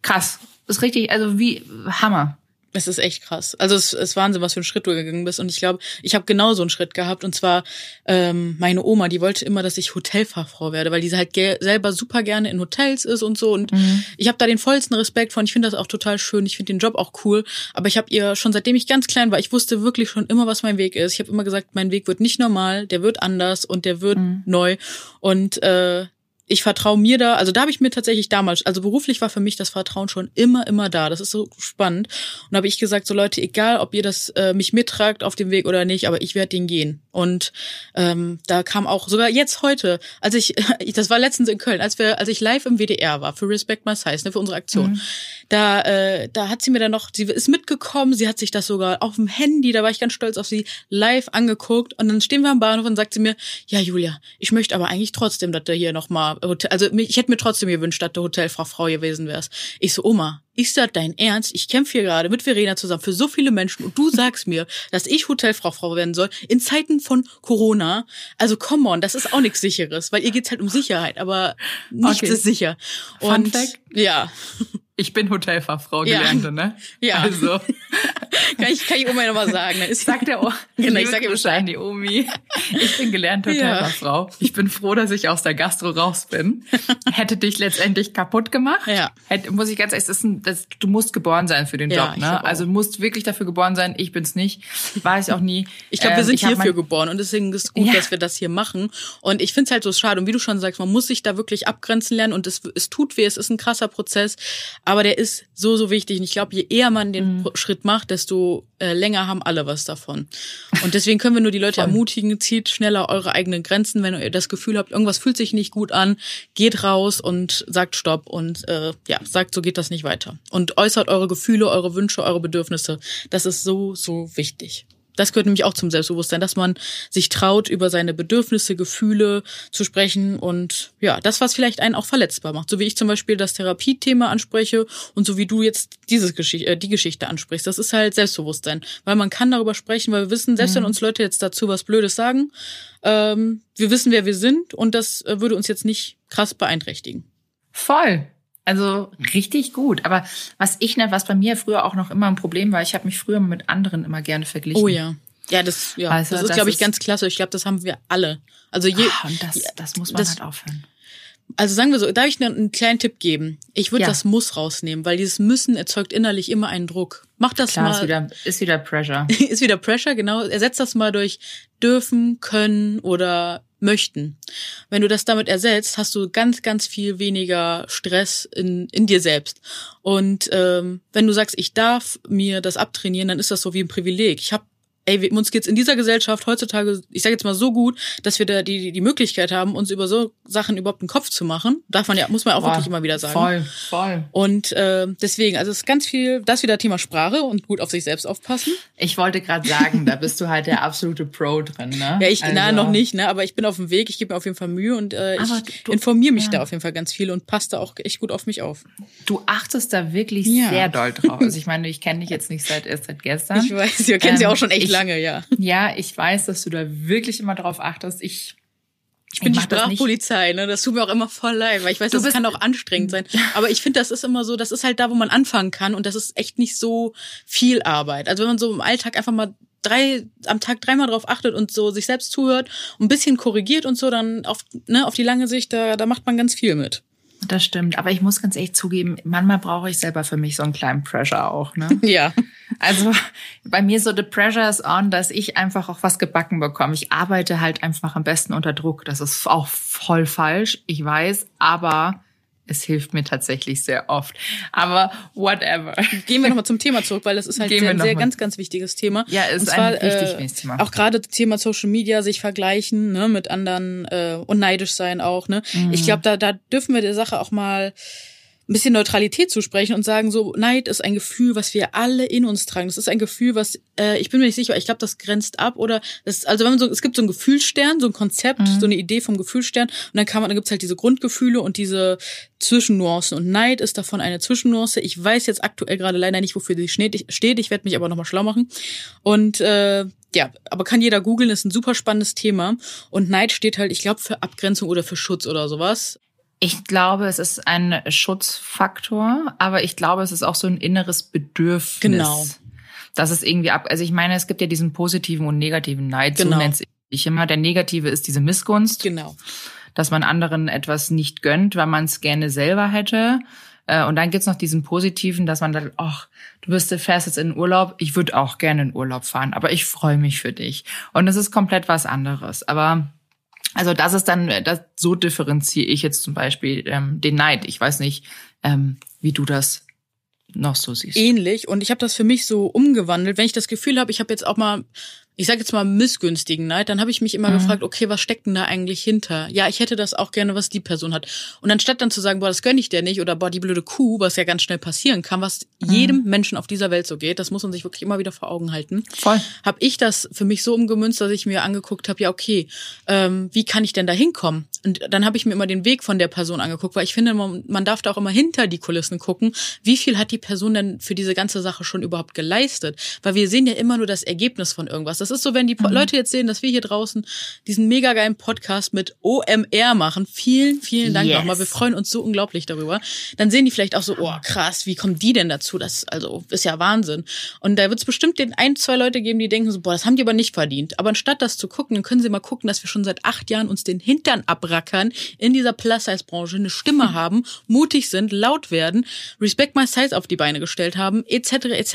krass. Ist richtig, also wie Hammer. Es ist echt krass. Also es ist Wahnsinn, was für ein Schritt du gegangen bist. Und ich glaube, ich habe genau so einen Schritt gehabt. Und zwar ähm, meine Oma, die wollte immer, dass ich Hotelfachfrau werde, weil die halt selber super gerne in Hotels ist und so. Und mhm. ich habe da den vollsten Respekt von. Ich finde das auch total schön. Ich finde den Job auch cool. Aber ich habe ihr schon seitdem ich ganz klein war, ich wusste wirklich schon immer, was mein Weg ist. Ich habe immer gesagt, mein Weg wird nicht normal, der wird anders und der wird mhm. neu. Und äh, ich vertraue mir da, also da habe ich mir tatsächlich damals, also beruflich war für mich das Vertrauen schon immer, immer da. Das ist so spannend. Und da habe ich gesagt, so Leute, egal ob ihr das äh, mich mittragt auf dem Weg oder nicht, aber ich werde den gehen. Und ähm, da kam auch sogar jetzt heute, als ich, das war letztens in Köln, als wir, als ich live im WDR war für Respect My Size, ne, für unsere Aktion, mhm. da, äh, da hat sie mir dann noch, sie ist mitgekommen, sie hat sich das sogar auf dem Handy, da war ich ganz stolz auf sie, live angeguckt. Und dann stehen wir am Bahnhof und sagt sie mir, ja Julia, ich möchte aber eigentlich trotzdem, dass du hier noch Hotel, also ich hätte mir trotzdem gewünscht, dass du Hotelfachfrau gewesen wärst. Ich so, Oma, ist das dein Ernst? Ich kämpfe hier gerade mit Verena zusammen für so viele Menschen und du sagst mir, dass ich Hotelfachfrau werden soll in Zeiten von Corona. Also come on, das ist auch nichts sicheres, weil ihr geht's halt um Sicherheit, aber nichts okay. ist sicher. Und Fun Fact? ja. Ich bin Hotelfachfrau gelernte, ja. ne? Ja. Also. kann ich, kann ich Oma nochmal sagen. Ne? Ist sagt der o genau, ich sage Bescheid, die Omi. Ich bin gelernte Hotelfachfrau. Ja. Ich bin froh, dass ich aus der Gastro raus bin. Hätte dich letztendlich kaputt gemacht. Ja. Hätte, muss ich ganz ehrlich, das ist ein, das, du musst geboren sein für den ja, Job, ne? Also du musst wirklich dafür geboren sein. Ich bin's nicht. War ich auch nie. Ich glaube, wir ähm, sind hierfür mein... geboren und deswegen ist es gut, ja. dass wir das hier machen. Und ich find's halt so schade. Und wie du schon sagst, man muss sich da wirklich abgrenzen lernen und es, es tut weh. Es ist ein krasser Prozess. Aber der ist so, so wichtig. Und ich glaube, je eher man den mhm. Schritt macht, desto äh, länger haben alle was davon. Und deswegen können wir nur die Leute ermutigen, zieht schneller eure eigenen Grenzen. Wenn ihr das Gefühl habt, irgendwas fühlt sich nicht gut an, geht raus und sagt Stopp und äh, ja, sagt, so geht das nicht weiter. Und äußert eure Gefühle, eure Wünsche, eure Bedürfnisse. Das ist so, so wichtig. Das gehört nämlich auch zum Selbstbewusstsein, dass man sich traut, über seine Bedürfnisse, Gefühle zu sprechen und ja, das, was vielleicht einen auch verletzbar macht. So wie ich zum Beispiel das Therapiethema anspreche und so wie du jetzt dieses Geschichte, äh, die Geschichte ansprichst. Das ist halt Selbstbewusstsein, weil man kann darüber sprechen, weil wir wissen, selbst mhm. wenn uns Leute jetzt dazu was Blödes sagen, ähm, wir wissen, wer wir sind und das äh, würde uns jetzt nicht krass beeinträchtigen. Voll. Also richtig gut. Aber was ich, ne, was bei mir früher auch noch immer ein Problem war, ich habe mich früher mit anderen immer gerne verglichen. Oh ja. Ja, das, ja, du, das ist, glaube ich, ist- ganz klasse. Ich glaube, das haben wir alle. Also je, Ah, und das, das muss man das- halt aufhören. also sagen wir so, darf ich dir einen kleinen Tipp geben? Ich würde Ja. das Muss rausnehmen, weil dieses Müssen erzeugt innerlich immer einen Druck. Mach das Klar, mal. ist wieder, ist wieder Pressure. ist wieder Pressure, genau. Ersetzt das mal durch dürfen, können oder möchten. Wenn du das damit ersetzt, hast du ganz, ganz viel weniger Stress in, in dir selbst. Und ähm, wenn du sagst, ich darf mir das abtrainieren, dann ist das so wie ein Privileg. Ich habe Ey, uns geht's in dieser Gesellschaft heutzutage, ich sage jetzt mal so gut, dass wir da die, die Möglichkeit haben, uns über so Sachen überhaupt einen Kopf zu machen. Darf man ja, muss man auch wirklich immer wieder sagen. Voll, voll. Und äh, deswegen, also es ist ganz viel, das wieder Thema Sprache und gut auf sich selbst aufpassen. Ich wollte gerade sagen, da bist du halt der absolute Pro drin, ne? Ja, ich, na, Also- noch nicht, ne, aber ich bin auf dem Weg, ich gebe mir auf jeden Fall Mühe und äh, Aber ich informiere mich ja. da auf jeden Fall ganz viel und passe da auch echt gut auf mich auf. Du achtest da wirklich Ja. sehr doll drauf. Also ich meine, ich kenne dich jetzt nicht seit erst seit gestern. Ich weiß, wir kennen sie Ähm, auch schon echt lange, ja. Ja, ich weiß, dass du da wirklich immer drauf achtest. Ich, Ich bin die mach das. Sprachpolizei, ne? Das tut mir auch immer voll leid, weil ich weiß, Du das kann auch anstrengend sein. Aber ich finde, das ist immer so, das ist halt da, wo man anfangen kann und das ist echt nicht so viel Arbeit. Also wenn man so im Alltag einfach mal drei am Tag dreimal drauf achtet und so sich selbst zuhört und ein bisschen korrigiert und so, dann auf, ne, auf die lange Sicht, da, da macht man ganz viel mit. Das stimmt. Aber ich muss ganz ehrlich zugeben, manchmal brauche ich selber für mich so einen kleinen Pressure auch, ne? Ja. Also bei mir so the pressure is on, dass ich einfach auch was gebacken bekomme. Ich arbeite halt einfach am besten unter Druck. Das ist auch voll falsch, ich weiß, aber es hilft mir tatsächlich sehr oft. Aber whatever. Gehen wir nochmal zum Thema zurück, weil das ist halt Gehen ein sehr ganz, ganz wichtiges Thema. Ja, ist und ein zwar, richtig äh, wichtiges Thema. Auch gerade das Thema Social Media, sich vergleichen ne, mit anderen äh, und neidisch sein auch. Ne? Mhm. Ich glaube, da, da dürfen wir der Sache auch mal ein bisschen Neutralität zusprechen und sagen, so Neid ist ein Gefühl, was wir alle in uns tragen. Das ist ein Gefühl, was äh, ich bin mir nicht sicher, ich glaube, das grenzt ab oder das, also wenn man so, es gibt so einen Gefühlsstern, so ein Konzept, Mhm. so eine Idee vom Gefühlsstern und dann kann man, dann gibt's halt diese Grundgefühle und diese Zwischennuancen und Neid ist davon eine Zwischennuance. Ich weiß jetzt aktuell gerade leider nicht, wofür sie steht. Ich, steht. ich werde mich aber nochmal schlau machen und äh, ja, aber kann jeder googeln, ist ein super spannendes Thema. Und Neid steht halt, ich glaube, für Abgrenzung oder für Schutz oder sowas. Ich glaube, es ist ein Schutzfaktor, aber ich glaube, es ist auch so ein inneres Bedürfnis. Genau. Das ist irgendwie ab. Also ich meine, es gibt ja diesen positiven und negativen Neid. Genau. So nennt ich immer. Der negative ist diese Missgunst, Genau. dass man anderen etwas nicht gönnt, weil man es gerne selber hätte. Äh, Und dann gibt's noch diesen positiven, dass man dann, ach, du bist, du fährst jetzt in Urlaub, ich würde auch gerne in Urlaub fahren, aber ich freue mich für dich. Und das ist komplett was anderes. Aber also das ist dann, das, so differenziere ich jetzt zum Beispiel ähm, den Neid. Ich weiß nicht, ähm, wie du das noch so siehst. Ähnlich. Und ich habe das für mich so umgewandelt. Wenn ich das Gefühl habe, ich habe jetzt auch mal, ich sage jetzt mal missgünstigen Neid, dann habe ich mich immer Mhm. gefragt, okay, was steckt denn da eigentlich hinter? Ja, ich hätte das auch gerne, was die Person hat. Und anstatt dann zu sagen, boah, das gönn ich dir nicht oder boah, die blöde Kuh, was ja ganz schnell passieren kann, was Mhm. jedem Menschen auf dieser Welt so geht, das muss man sich wirklich immer wieder vor Augen halten. Voll. habe ich das für mich so umgemünzt, dass ich mir angeguckt habe, ja okay, ähm, wie kann ich denn da hinkommen? Und dann habe ich mir immer den Weg von der Person angeguckt, weil ich finde, man, man darf da auch immer hinter die Kulissen gucken, wie viel hat die Person denn für diese ganze Sache schon überhaupt geleistet? Weil wir sehen ja immer nur das Ergebnis von irgendwas. Das ist so, wenn die Mhm. Leute jetzt sehen, dass wir hier draußen diesen mega geilen Podcast mit OMR machen. Vielen, vielen Dank Yes. nochmal. Wir freuen uns so unglaublich darüber. Dann sehen die vielleicht auch so, oh krass, wie kommen die denn dazu? Das also ist ja Wahnsinn. Und da wird es bestimmt den ein, zwei Leute geben, die denken so, boah, das haben die aber nicht verdient. Aber anstatt das zu gucken, dann können sie mal gucken, dass wir schon seit acht Jahren uns den Hintern abrackern, in dieser Plus-Size-Branche eine Stimme haben, mutig sind, laut werden, Respect My Size auf die Beine gestellt haben, etc. etc.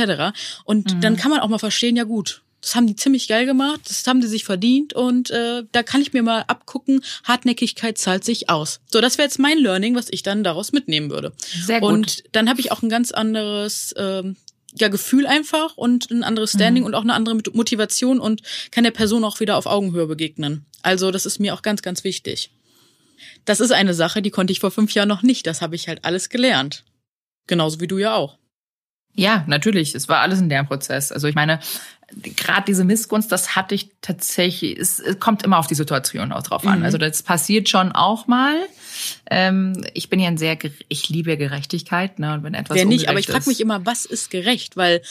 Und dann kann man auch mal verstehen, ja gut, das haben die ziemlich geil gemacht, das haben die sich verdient und äh, da kann ich mir mal abgucken, Hartnäckigkeit zahlt sich aus. So, das wäre jetzt mein Learning, was ich dann daraus mitnehmen würde. Sehr gut. Und dann habe ich auch ein ganz anderes ähm, ja, Gefühl einfach und ein anderes Standing und auch eine andere Motivation und kann der Person auch wieder auf Augenhöhe begegnen. Also das ist mir auch ganz, ganz wichtig. Das ist eine Sache, die konnte ich vor fünf Jahren noch nicht. Das habe ich halt alles gelernt. Genauso wie du ja auch. Ja, natürlich. Es war alles ein Lernprozess. Also ich meine, gerade diese Missgunst, das hatte ich tatsächlich, es, es kommt immer auf die Situation auch drauf an. Mhm. Also das passiert schon auch mal. Ähm, ich bin ja ein sehr, ich liebe Gerechtigkeit, ne, und wenn etwas Wer nicht, aber ich frage mich immer, was ist gerecht? Weil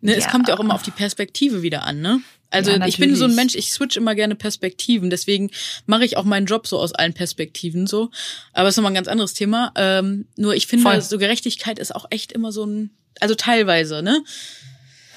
ne, es Ja. kommt ja auch immer auf die Perspektive wieder an, ne? Also Ja, ich bin so ein. Mensch, ich switch immer gerne Perspektiven, deswegen mache ich auch meinen Job so aus allen Perspektiven so. Aber das ist nochmal ein ganz anderes Thema. Ähm, nur ich finde, Voll. so Gerechtigkeit ist auch echt immer so ein, also teilweise, ne?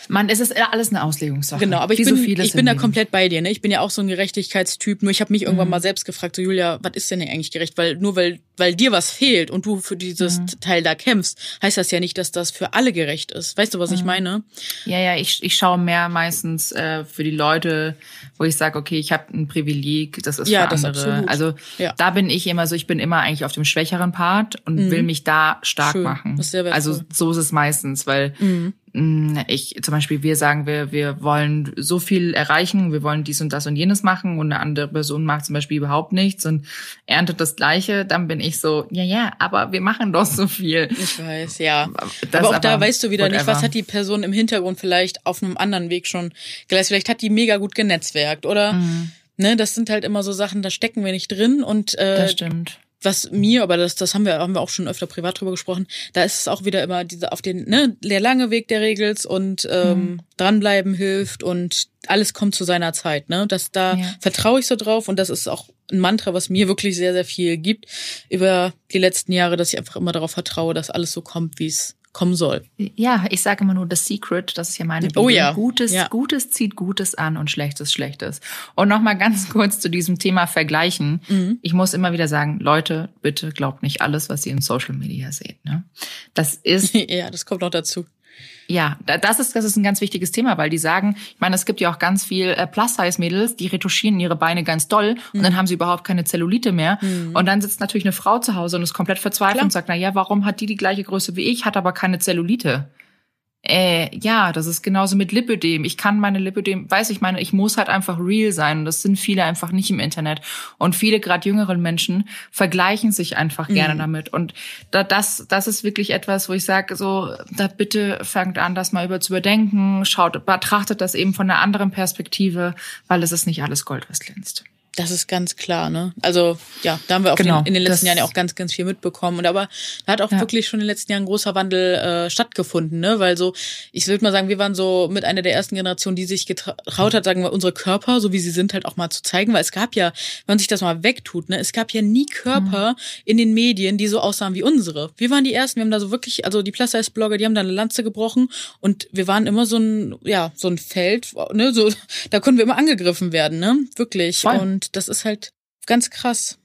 Man, es ist alles eine Auslegungssache. Genau, aber ich bin, so ich bin da komplett bei dir. Ne? Ich bin ja auch so ein Gerechtigkeitstyp. Nur ich habe mich irgendwann Mhm. mal selbst gefragt, so Julia, was ist denn eigentlich gerecht? Weil nur weil weil dir was fehlt und du für dieses Mhm. Teil da kämpfst, heißt das ja nicht, dass das für alle gerecht ist. Weißt du, was Mhm. ich meine? Ja, ja, ich, ich schaue mehr meistens äh, für die Leute, wo ich sage, okay, ich habe ein Privileg, das ist Ja, für das andere. absolut. Also Ja. da bin ich immer so, ich bin immer eigentlich auf dem schwächeren Part und will mich da stark Mhm. Schön. machen. Das also so ist es meistens, weil Mhm. mh, ich zum Beispiel, wir sagen, wir, wir wollen so viel erreichen, wir wollen dies und das und jenes machen und eine andere Person macht zum Beispiel überhaupt nichts und erntet das Gleiche, dann bin ich so, ja, ja, aber wir machen doch so viel. Ich weiß, ja. Das aber auch da aber weißt du wieder nicht, whatever. was hat die Person im Hintergrund vielleicht auf einem anderen Weg schon geleistet. Vielleicht hat die mega gut genetzwerkt oder Mhm. ne, das sind halt immer so Sachen, da stecken wir nicht drin und äh, Das stimmt. was mir, aber das, das haben wir, haben wir auch schon öfter privat drüber gesprochen, da ist es auch wieder immer diese auf den, ne, der lange Weg der Regels und ähm, Mhm. dranbleiben hilft und alles kommt zu seiner Zeit, ne? Das da Ja. vertraue ich so drauf und das ist auch ein Mantra, was mir wirklich sehr, sehr viel gibt über die letzten Jahre, dass ich einfach immer darauf vertraue, dass alles so kommt, wie es kommen soll. Ja, ich sage immer nur das Secret, das ist ja meine Bibel. Oh ja. Gutes, Ja. Gutes zieht Gutes an und Schlechtes Schlechtes. Und nochmal ganz kurz zu diesem Thema Vergleichen. Mhm. Ich muss immer wieder sagen, Leute, bitte glaubt nicht alles, was ihr in Social Media seht. Ne? Das ist ja, das kommt noch dazu. Ja, da- das ist, das ist ein ganz wichtiges Thema, weil die sagen, ich meine, es gibt ja auch ganz viel äh, Plus-Size-Mädels, die retuschieren ihre Beine ganz doll und Mhm. dann haben sie überhaupt keine Zellulite mehr. Und dann sitzt natürlich eine Frau zu Hause und ist komplett verzweifelt Klar. und sagt, na ja, warum hat die die gleiche Größe wie ich, hat aber keine Zellulite? Äh, ja, das ist genauso mit Lipödem. Ich kann meine Lipödem, weiß ich meine, ich muss halt einfach real sein und das sind viele einfach nicht im Internet. Und viele, gerade jüngeren Menschen, vergleichen sich einfach gerne damit. Und da, das, das ist wirklich etwas, wo ich sage, so, da bitte fangt an, das mal über zu überdenken, schaut, betrachtet das eben von einer anderen Perspektive, weil es ist nicht alles Gold, was glänzt. Das ist ganz klar, ne? Also ja, da haben wir auch Genau, in den letzten Jahren ja auch ganz, ganz viel mitbekommen. Und aber da hat auch Ja. wirklich schon in den letzten Jahren ein großer Wandel äh, stattgefunden, ne? Weil so, ich würde mal sagen, wir waren so mit einer der ersten Generationen, die sich getraut hat, sagen wir, unsere Körper, so wie sie sind, halt auch mal zu zeigen. Weil es gab ja, wenn man sich das mal wegtut, ne, es gab ja nie Körper in den Medien, die so aussahen wie unsere. Wir waren die ersten, wir haben da so wirklich, also die Plus-Size-Blogger, die haben da eine Lanze gebrochen und wir waren immer so ein, ja, so ein Feld, ne, so, da konnten wir immer angegriffen werden, ne? Wirklich. Voll. Und das ist halt ganz krass.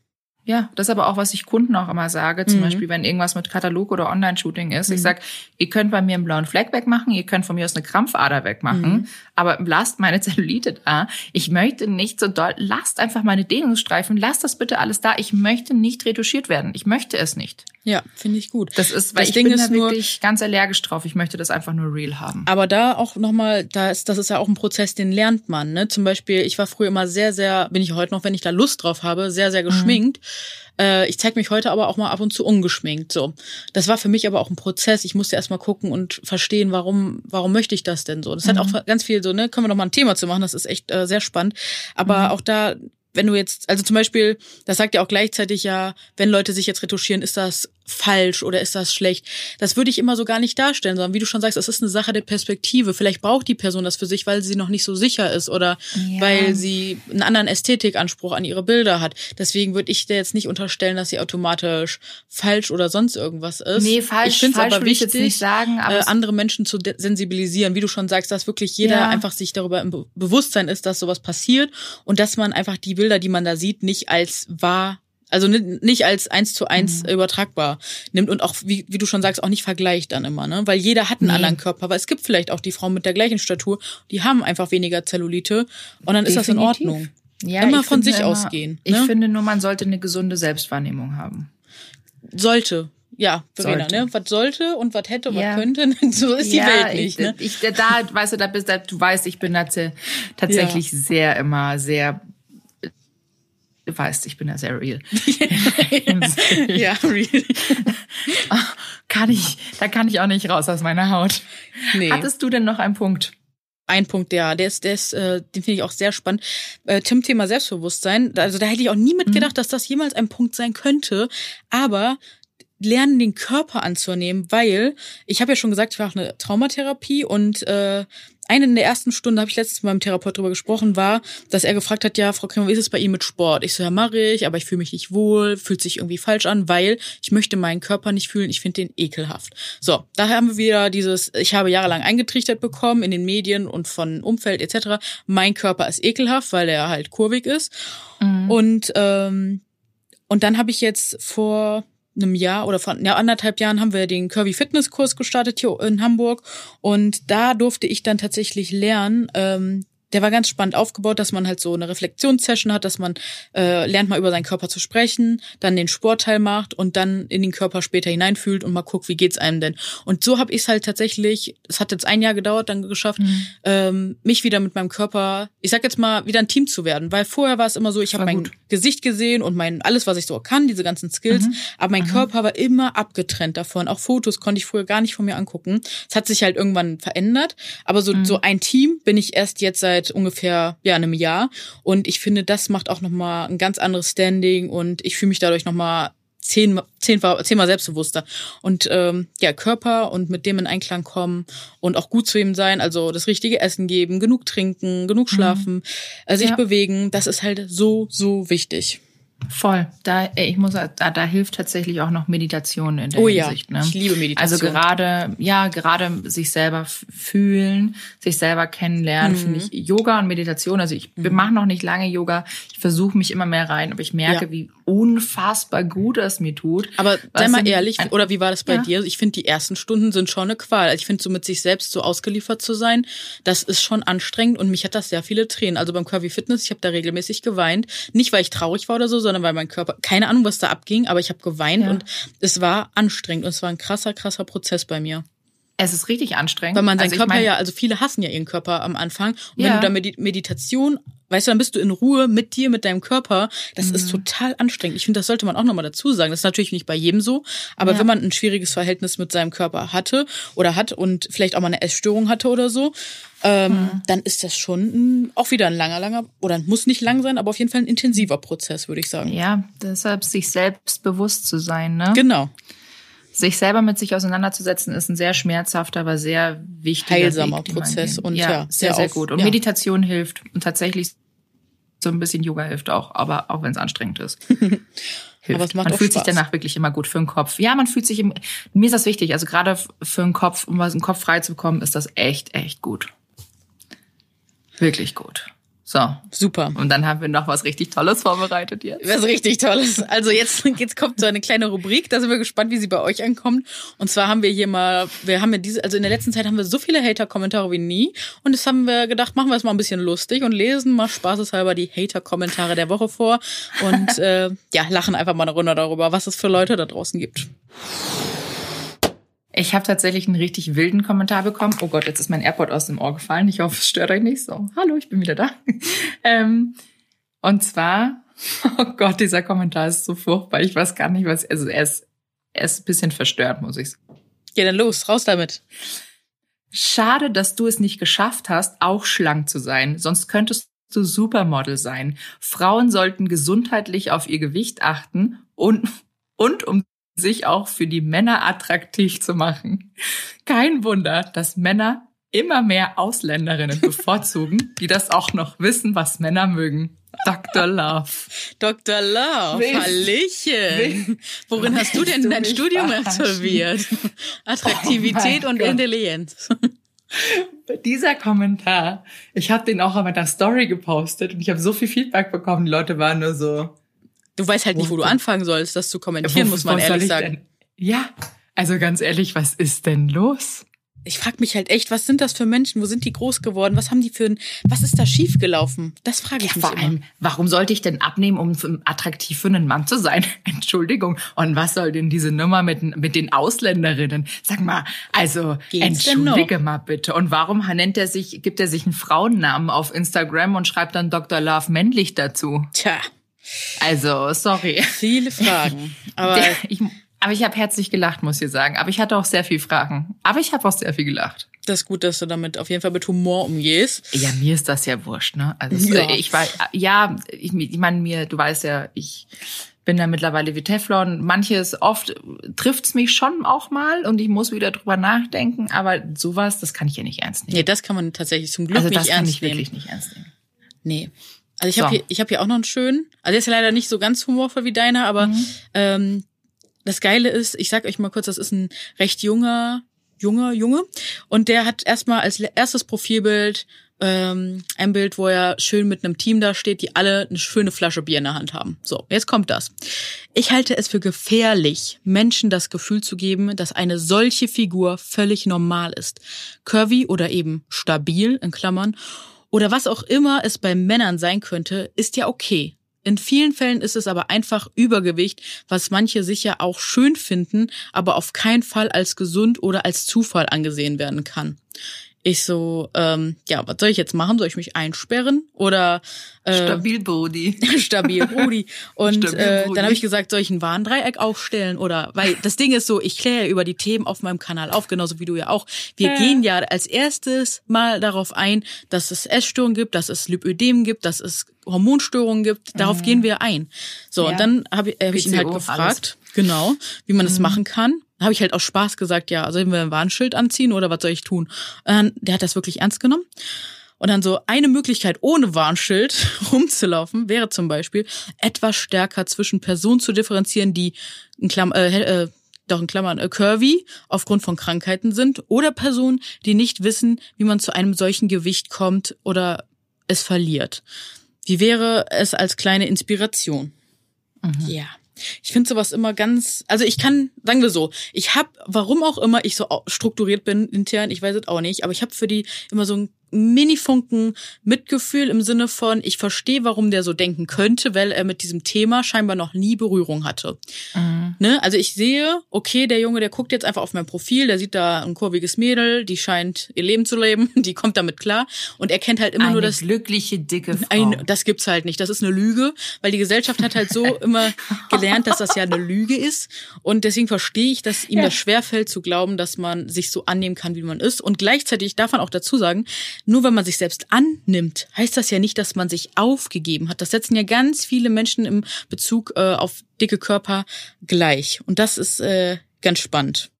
Ja, das ist aber auch, was ich Kunden auch immer sage. Zum Mhm. Beispiel, wenn irgendwas mit Katalog oder Online-Shooting ist. Ich sag, ihr könnt bei mir einen blauen Fleck wegmachen, ihr könnt von mir aus eine Krampfader wegmachen, Mhm. aber lasst meine Zellulite da. Ich möchte nicht so doll, lasst einfach meine Dehnungsstreifen, lasst das bitte alles da. Ich möchte nicht retuschiert werden. Ich möchte es nicht. Ja, finde ich gut. Das ist, weil Das ich Ding bin ist da nur- wirklich ganz allergisch drauf. Ich möchte das einfach nur real haben. Aber da auch nochmal, da ist, das ist ja auch ein Prozess, den lernt man. Ne? Zum Beispiel, ich war früher immer sehr, sehr, bin ich heute noch, wenn ich da Lust drauf habe, sehr, sehr geschminkt. Äh, ich zeige mich heute aber auch mal ab und zu ungeschminkt. So, das war für mich aber auch ein Prozess. Ich musste erst mal gucken und verstehen, warum, warum möchte ich das denn so. Das hat auch ganz viel so, ne, können wir noch mal ein Thema zu machen. Das ist echt äh, sehr spannend. Aber auch da wenn du jetzt, also zum Beispiel, das sagt ja auch gleichzeitig ja, wenn Leute sich jetzt retuschieren, ist das falsch oder ist das schlecht? Das würde ich immer so gar nicht darstellen, sondern wie du schon sagst, es ist eine Sache der Perspektive. Vielleicht braucht die Person das für sich, weil sie noch nicht so sicher ist oder Ja. weil sie einen anderen Ästhetikanspruch an ihre Bilder hat. Deswegen würde ich dir jetzt nicht unterstellen, dass sie automatisch falsch oder sonst irgendwas ist. Nee, falsch- ich find's falsch aber wichtig, nicht sagen, aber äh, andere Menschen zu sensibilisieren, wie du schon sagst, dass wirklich jeder Ja. einfach sich darüber im Be Bewusstsein ist, dass sowas passiert und dass man einfach die Bilder, die man da sieht, nicht als wahr also ni- nicht als eins zu eins Mhm. übertragbar nimmt und auch, wie, wie du schon sagst, auch nicht vergleicht dann immer, ne? Weil jeder hat einen Nee. anderen Körper, weil es gibt vielleicht auch die Frauen mit der gleichen Statur, die haben einfach weniger Zellulite und dann ist das in Definitiv. Ordnung. Ja, Immer ich von sich immer- ausgehen, Ich ne? finde nur, man sollte eine gesunde Selbstwahrnehmung haben. Sollte. Ja, Verena, Sollte. ne? Was sollte und was hätte, Ja. was könnte, so ist die ja, Welt nicht, ich, ne? Ich, da, weißt du, da bist da, du weißt, ich bin da tä- tatsächlich sehr immer sehr, du weißt, ich bin da sehr real. ja, really. kann ich, da kann ich auch nicht raus aus meiner Haut. Nee. Hattest du denn noch einen Punkt? Ein Punkt, ja, der ist, der ist, äh, den finde ich auch sehr spannend. Äh, Tim, Thema Selbstbewusstsein. Also da hätte ich auch nie mitgedacht, dass das jemals ein Punkt sein könnte. Aber lernen, den Körper anzunehmen, weil ich habe ja schon gesagt, ich mache eine Traumatherapie und äh, eine in der ersten Stunde, habe ich letztens mit meinem Therapeut drüber gesprochen, war, dass er gefragt hat, ja, Frau Kremer, wie ist es bei Ihnen mit Sport? Ich so, ja, mache ich, aber ich fühle mich nicht wohl, fühlt sich irgendwie falsch an, weil ich möchte meinen Körper nicht fühlen, ich finde den ekelhaft. So, daher haben wir wieder dieses, ich habe jahrelang eingetrichtert bekommen in den Medien und von Umfeld etc., mein Körper ist ekelhaft, weil er halt kurvig ist. Mhm. Und, ähm, und dann habe ich jetzt vor einem Jahr oder vor ja, anderthalb Jahren haben wir den Curvy Fitness Kurs gestartet hier in Hamburg. Und da durfte ich dann tatsächlich lernen, ähm, der war ganz spannend aufgebaut, dass man halt so eine Reflexionssession hat, dass man äh, lernt mal über seinen Körper zu sprechen, dann den Sportteil macht und dann in den Körper später hineinfühlt und mal guckt, wie geht's einem denn. Und so habe ich es halt tatsächlich, es hat jetzt ein Jahr gedauert, dann geschafft, mhm. ähm, mich wieder mit meinem Körper, ich sag jetzt mal, wieder ein Team zu werden. Weil vorher war es immer so, ich habe mein gut. Gesicht gesehen und mein alles, was ich so kann, diese ganzen Skills, mhm. aber mein mhm. Körper war immer abgetrennt davon. Auch Fotos konnte ich früher gar nicht von mir angucken. Es hat sich halt irgendwann verändert, aber so, mhm. so ein Team bin ich erst jetzt seit seit ungefähr ja einem Jahr und ich finde, das macht auch noch mal ein ganz anderes Standing und ich fühle mich dadurch noch mal zehn, zehnmal, zehnmal selbstbewusster. Und ähm, ja, Körper und mit dem in Einklang kommen und auch gut zu ihm sein, also das richtige Essen geben, genug trinken, genug mhm. schlafen, mhm. sich ja. bewegen, das ist halt so, so wichtig. Voll. Da, ich muss, da, da hilft tatsächlich auch noch Meditation in der oh, Hinsicht. Ja. Ne? Ich liebe Meditation. Also gerade, ja, gerade sich selber fühlen, sich selber kennenlernen, mhm. finde ich Yoga und Meditation. Also ich mhm. mache noch nicht lange Yoga. Ich versuche mich immer mehr rein, aber ich merke, ja. wie unfassbar gut es mir tut. Aber sei mal ehrlich, oder wie war das bei ja. dir? Ich finde, die ersten Stunden sind schon eine Qual. Also ich finde, so mit sich selbst so ausgeliefert zu sein, das ist schon anstrengend und mich hat das sehr viele Tränen. Also beim Curvy Fitness, ich habe da regelmäßig geweint. Nicht, weil ich traurig war oder so, sondern weil mein Körper, keine Ahnung, was da abging, aber ich habe geweint ja. und es war anstrengend und es war ein krasser, krasser Prozess bei mir. Es ist richtig anstrengend. Weil man seinen also Körper ja, also viele hassen ja ihren Körper am Anfang. Und ja. wenn du da Meditation, weißt du, dann bist du in Ruhe mit dir, mit deinem Körper. Das mhm. ist total anstrengend. Ich finde, das sollte man auch nochmal dazu sagen. Das ist natürlich nicht bei jedem so. Aber ja. wenn man ein schwieriges Verhältnis mit seinem Körper hatte oder hat und vielleicht auch mal eine Essstörung hatte oder so, ähm, mhm. dann ist das schon auch wieder ein langer, langer, oder muss nicht lang sein, aber auf jeden Fall ein intensiver Prozess, würde ich sagen. Ja, deshalb sich selbst bewusst zu sein, ne? Genau sich selber mit sich auseinanderzusetzen, ist ein sehr schmerzhafter, aber sehr wichtiger heilsamer Weg, Prozess und ja, ja sehr, sehr, gut. Und ja. Meditation hilft und tatsächlich so ein bisschen Yoga hilft auch, aber auch wenn es anstrengend ist. hilft. Aber es macht man fühlt Spaß. sich danach wirklich immer gut für den Kopf. Ja, man fühlt sich im, mir ist das wichtig, also gerade für den Kopf, um was im Kopf frei zu bekommen, ist das echt, echt gut. Wirklich gut. So. Super. Und dann haben wir noch was richtig Tolles vorbereitet jetzt. Was richtig Tolles. Also jetzt, jetzt kommt so eine kleine Rubrik, da sind wir gespannt, wie sie bei euch ankommt. Und zwar haben wir hier mal, wir haben ja diese, also in der letzten Zeit haben wir so viele Hater-Kommentare wie nie. Und jetzt haben wir gedacht, machen wir es mal ein bisschen lustig und lesen mal spaßeshalber die Hater-Kommentare der Woche vor. Und äh, ja, lachen einfach mal eine Runde darüber, was es für Leute da draußen gibt. Ich habe tatsächlich einen richtig wilden Kommentar bekommen. Oh Gott, jetzt ist mein AirPod aus dem Ohr gefallen. Ich hoffe, es stört euch nicht. So, hallo, ich bin wieder da. ähm, und zwar, oh Gott, dieser Kommentar ist so furchtbar. Ich weiß gar nicht, was. Also er ist, er ist ein bisschen verstört, muss ich sagen. Geh dann los, raus damit. Schade, dass du es nicht geschafft hast, auch schlank zu sein. Sonst könntest du Supermodel sein. Frauen sollten gesundheitlich auf ihr Gewicht achten und, und um sich auch für die Männer attraktiv zu machen. Kein Wunder, dass Männer immer mehr Ausländerinnen bevorzugen, die das auch noch wissen, was Männer mögen. Dr. Love. Dr. Love, willst, Hallöchen. Worin hast du denn du dein Studium absolviert? Attraktivität oh und Gott. Intelligenz. Dieser Kommentar, ich habe den auch auf meiner Story gepostet und ich habe so viel Feedback bekommen. Die Leute waren nur so, Du weißt halt nicht, wo du anfangen sollst, das zu kommentieren, wo, muss man ehrlich sagen. Denn? Ja, also ganz ehrlich, was ist denn los? Ich frage mich halt echt, was sind das für Menschen? Wo sind die groß geworden? Was haben die für ein, was ist da schiefgelaufen? Das frage ich ja, mich vor allem, immer. warum sollte ich denn abnehmen, um attraktiv für einen Mann zu sein? Entschuldigung. Und was soll denn diese Nummer mit, mit den Ausländerinnen? Sag mal, also Geht's entschuldige mal bitte. Und warum nennt er sich, gibt er sich einen Frauennamen auf Instagram und schreibt dann Dr. Love männlich dazu? Tja. Also, sorry. Viele Fragen. Aber ich, aber ich habe herzlich gelacht, muss ich sagen. Aber ich hatte auch sehr viele Fragen. Aber ich habe auch sehr viel gelacht. Das ist gut, dass du damit auf jeden Fall mit Humor umgehst. Ja, mir ist das ja wurscht, ne? Also ja. ich war, ja, ich, ich meine mir, du weißt ja, ich bin da mittlerweile wie Teflon. Manches oft trifft's mich schon auch mal und ich muss wieder drüber nachdenken, aber sowas, das kann ich ja nicht ernst nehmen. Nee, das kann man tatsächlich zum Glück also nicht das kann ernst ich nehmen. wirklich nicht ernst nehmen. Nee. Also ich habe So. hier, ich habe hier auch noch einen schönen. Also der ist ja leider nicht so ganz humorvoll wie deiner, aber Mhm. ähm, das Geile ist, ich sag euch mal kurz, das ist ein recht junger, junger Junge und der hat erstmal als erstes Profilbild ähm, ein Bild, wo er schön mit einem Team da steht, die alle eine schöne Flasche Bier in der Hand haben. So, jetzt kommt das. Ich halte es für gefährlich, Menschen das Gefühl zu geben, dass eine solche Figur völlig normal ist. Curvy oder eben stabil, in Klammern, oder was auch immer es bei Männern sein könnte, ist ja okay. In vielen Fällen ist es aber einfach Übergewicht, was manche sicher auch schön finden, aber auf keinen Fall als gesund oder als Zufall angesehen werden kann. Ich so, ähm, ja, was soll ich jetzt machen? Soll ich mich einsperren? Oder äh, Stabil Body. stabil Rudi. Und Stabil äh, dann habe ich gesagt, soll ich ein Warndreieck aufstellen oder weil das Ding ist so, ich kläre ja über die Themen auf meinem Kanal auf, genauso wie du ja auch. Wir Ja. gehen ja als erstes mal darauf ein, dass es Essstörungen gibt, dass es Lipödem gibt, dass es Hormonstörungen gibt. Darauf gehen wir ein. So, Mhm. Ja. und dann habe ich, hab ich ihn halt gefragt, genau, wie man Mhm. das machen kann. Habe ich halt aus Spaß gesagt, ja, sollen wir ein Warnschild anziehen oder was soll ich tun? Und der hat das wirklich ernst genommen. Und dann so eine Möglichkeit ohne Warnschild rumzulaufen wäre zum Beispiel etwas stärker zwischen Personen zu differenzieren, die in Klamm, äh, äh, doch in Klammern äh, curvy aufgrund von Krankheiten sind oder Personen, die nicht wissen, wie man zu einem solchen Gewicht kommt oder es verliert. Wie wäre es als kleine Inspiration? Ja. Ich finde sowas immer ganz, also ich kann, sagen wir so, ich habe, warum auch immer ich so strukturiert bin intern, ich weiß es auch nicht, aber ich habe für die immer so ein Mini-Funken Mitgefühl im Sinne von, ich verstehe, warum der so denken könnte, weil er mit diesem Thema scheinbar noch nie Berührung hatte. Ne? Also ich sehe, okay, der Junge, der guckt jetzt einfach auf mein Profil, der sieht da ein kurviges Mädel, die scheint ihr Leben zu leben, die kommt damit klar und er kennt halt immer Eine nur das glückliche, dicke Frau. ein, das gibt's halt nicht. Das ist eine Lüge, weil die Gesellschaft hat halt so immer gelernt, dass das ja eine Lüge ist. Und deswegen verstehe ich, dass ihm Ja. das schwerfällt zu glauben, dass man sich so annehmen kann, wie man ist. Und gleichzeitig darf man auch dazu sagen, nur wenn man sich selbst annimmt, heißt das ja nicht, dass man sich aufgegeben hat. Das setzen ja ganz viele Menschen im Bezug äh, auf dicke Körper gleich. Und das ist äh, ganz spannend.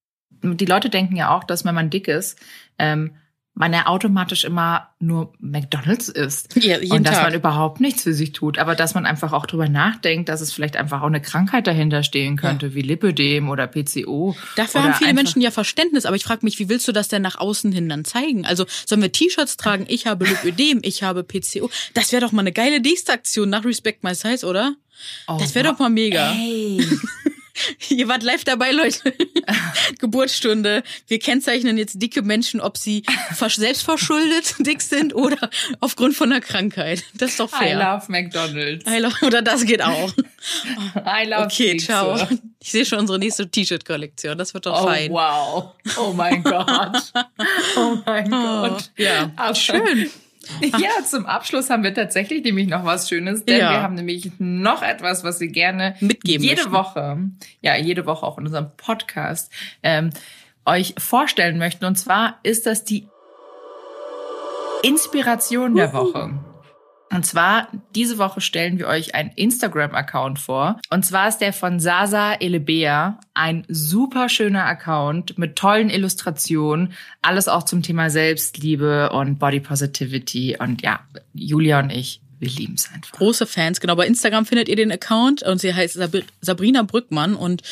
die Leute denken ja auch, dass wenn man dick ist, ähm, man ja automatisch immer nur McDonalds isst. Ja, jeden und dass Tag. man überhaupt nichts für sich tut. Aber dass man einfach auch drüber nachdenkt, dass es vielleicht einfach auch eine Krankheit dahinter stehen könnte, wie Lipödem oder PCO. Dafür oder haben viele Menschen ja Verständnis, aber ich frage mich, wie willst du das denn nach außen hin dann zeigen? Also sollen wir T-Shirts tragen, ich habe Lipödem, ich habe PCO. Das wäre doch mal eine geile nächste Aktion nach Respect My Size, oder? Oh, Das wäre doch mal mega. Ey. Ihr wart live dabei, Leute. Geburtsstunde. Wir kennzeichnen jetzt dicke Menschen, ob sie vers- selbstverschuldet dick sind oder aufgrund von einer Krankheit. Das ist doch I fair. love McDonalds. I love, oder das geht auch. I love Okay, Kekse. ciao. Ich sehe schon unsere nächste T-Shirt-Kollektion. Das wird doch Oh, fein. wow. Oh mein Gott. Oh mein Gott. ja. Aber- Schön. Ja, zum Abschluss haben wir tatsächlich nämlich noch was Schönes, denn Ja. wir haben nämlich noch etwas, was wir gerne Mitgeben jede möchten. Woche, ja, jede Woche auch in unserem Podcast ähm, euch vorstellen möchten. Und zwar ist das die Inspiration der Woche. Und zwar, diese Woche stellen wir euch einen Instagram-Account vor. Und zwar ist der von Sasa Elebea. Ein super schöner Account mit tollen Illustrationen. Alles auch zum Thema Selbstliebe und Body Positivity. Und ja, Julia und ich, wir lieben es einfach. große Fans. Genau, bei Instagram findet ihr den Account und sie heißt Sab Sabrina Brückmann und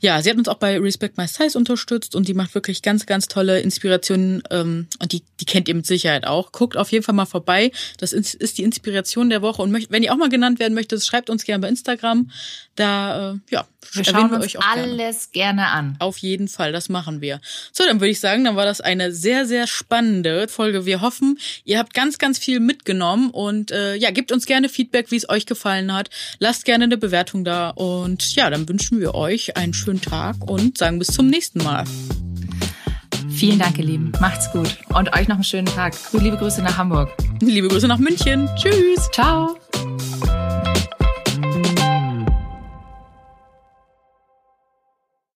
ja, sie hat uns auch bei Respect My Size unterstützt und die macht wirklich ganz, ganz tolle Inspirationen ähm, und die, die kennt ihr mit Sicherheit auch. Guckt auf jeden Fall mal vorbei. Das ist, die Inspiration der Woche und möcht, wenn ihr auch mal genannt werden möchtet, schreibt uns gerne bei Instagram. Da, äh, ja, Wir schauen uns gerne. alles gerne an. Auf jeden Fall, das machen wir. So, dann würde ich sagen, dann war das eine sehr, sehr spannende Folge. Wir hoffen, ihr habt ganz, ganz viel mitgenommen und äh, ja, gebt uns gerne Feedback, wie es euch gefallen hat. Lasst gerne eine Bewertung da und ja, dann wünschen wir euch einen schönen Tag und sagen bis zum nächsten Mal. Vielen Dank, ihr Lieben. Macht's gut. Und euch noch einen schönen Tag. Liebe Grüße nach Hamburg. Liebe Grüße nach München. Tschüss. Ciao.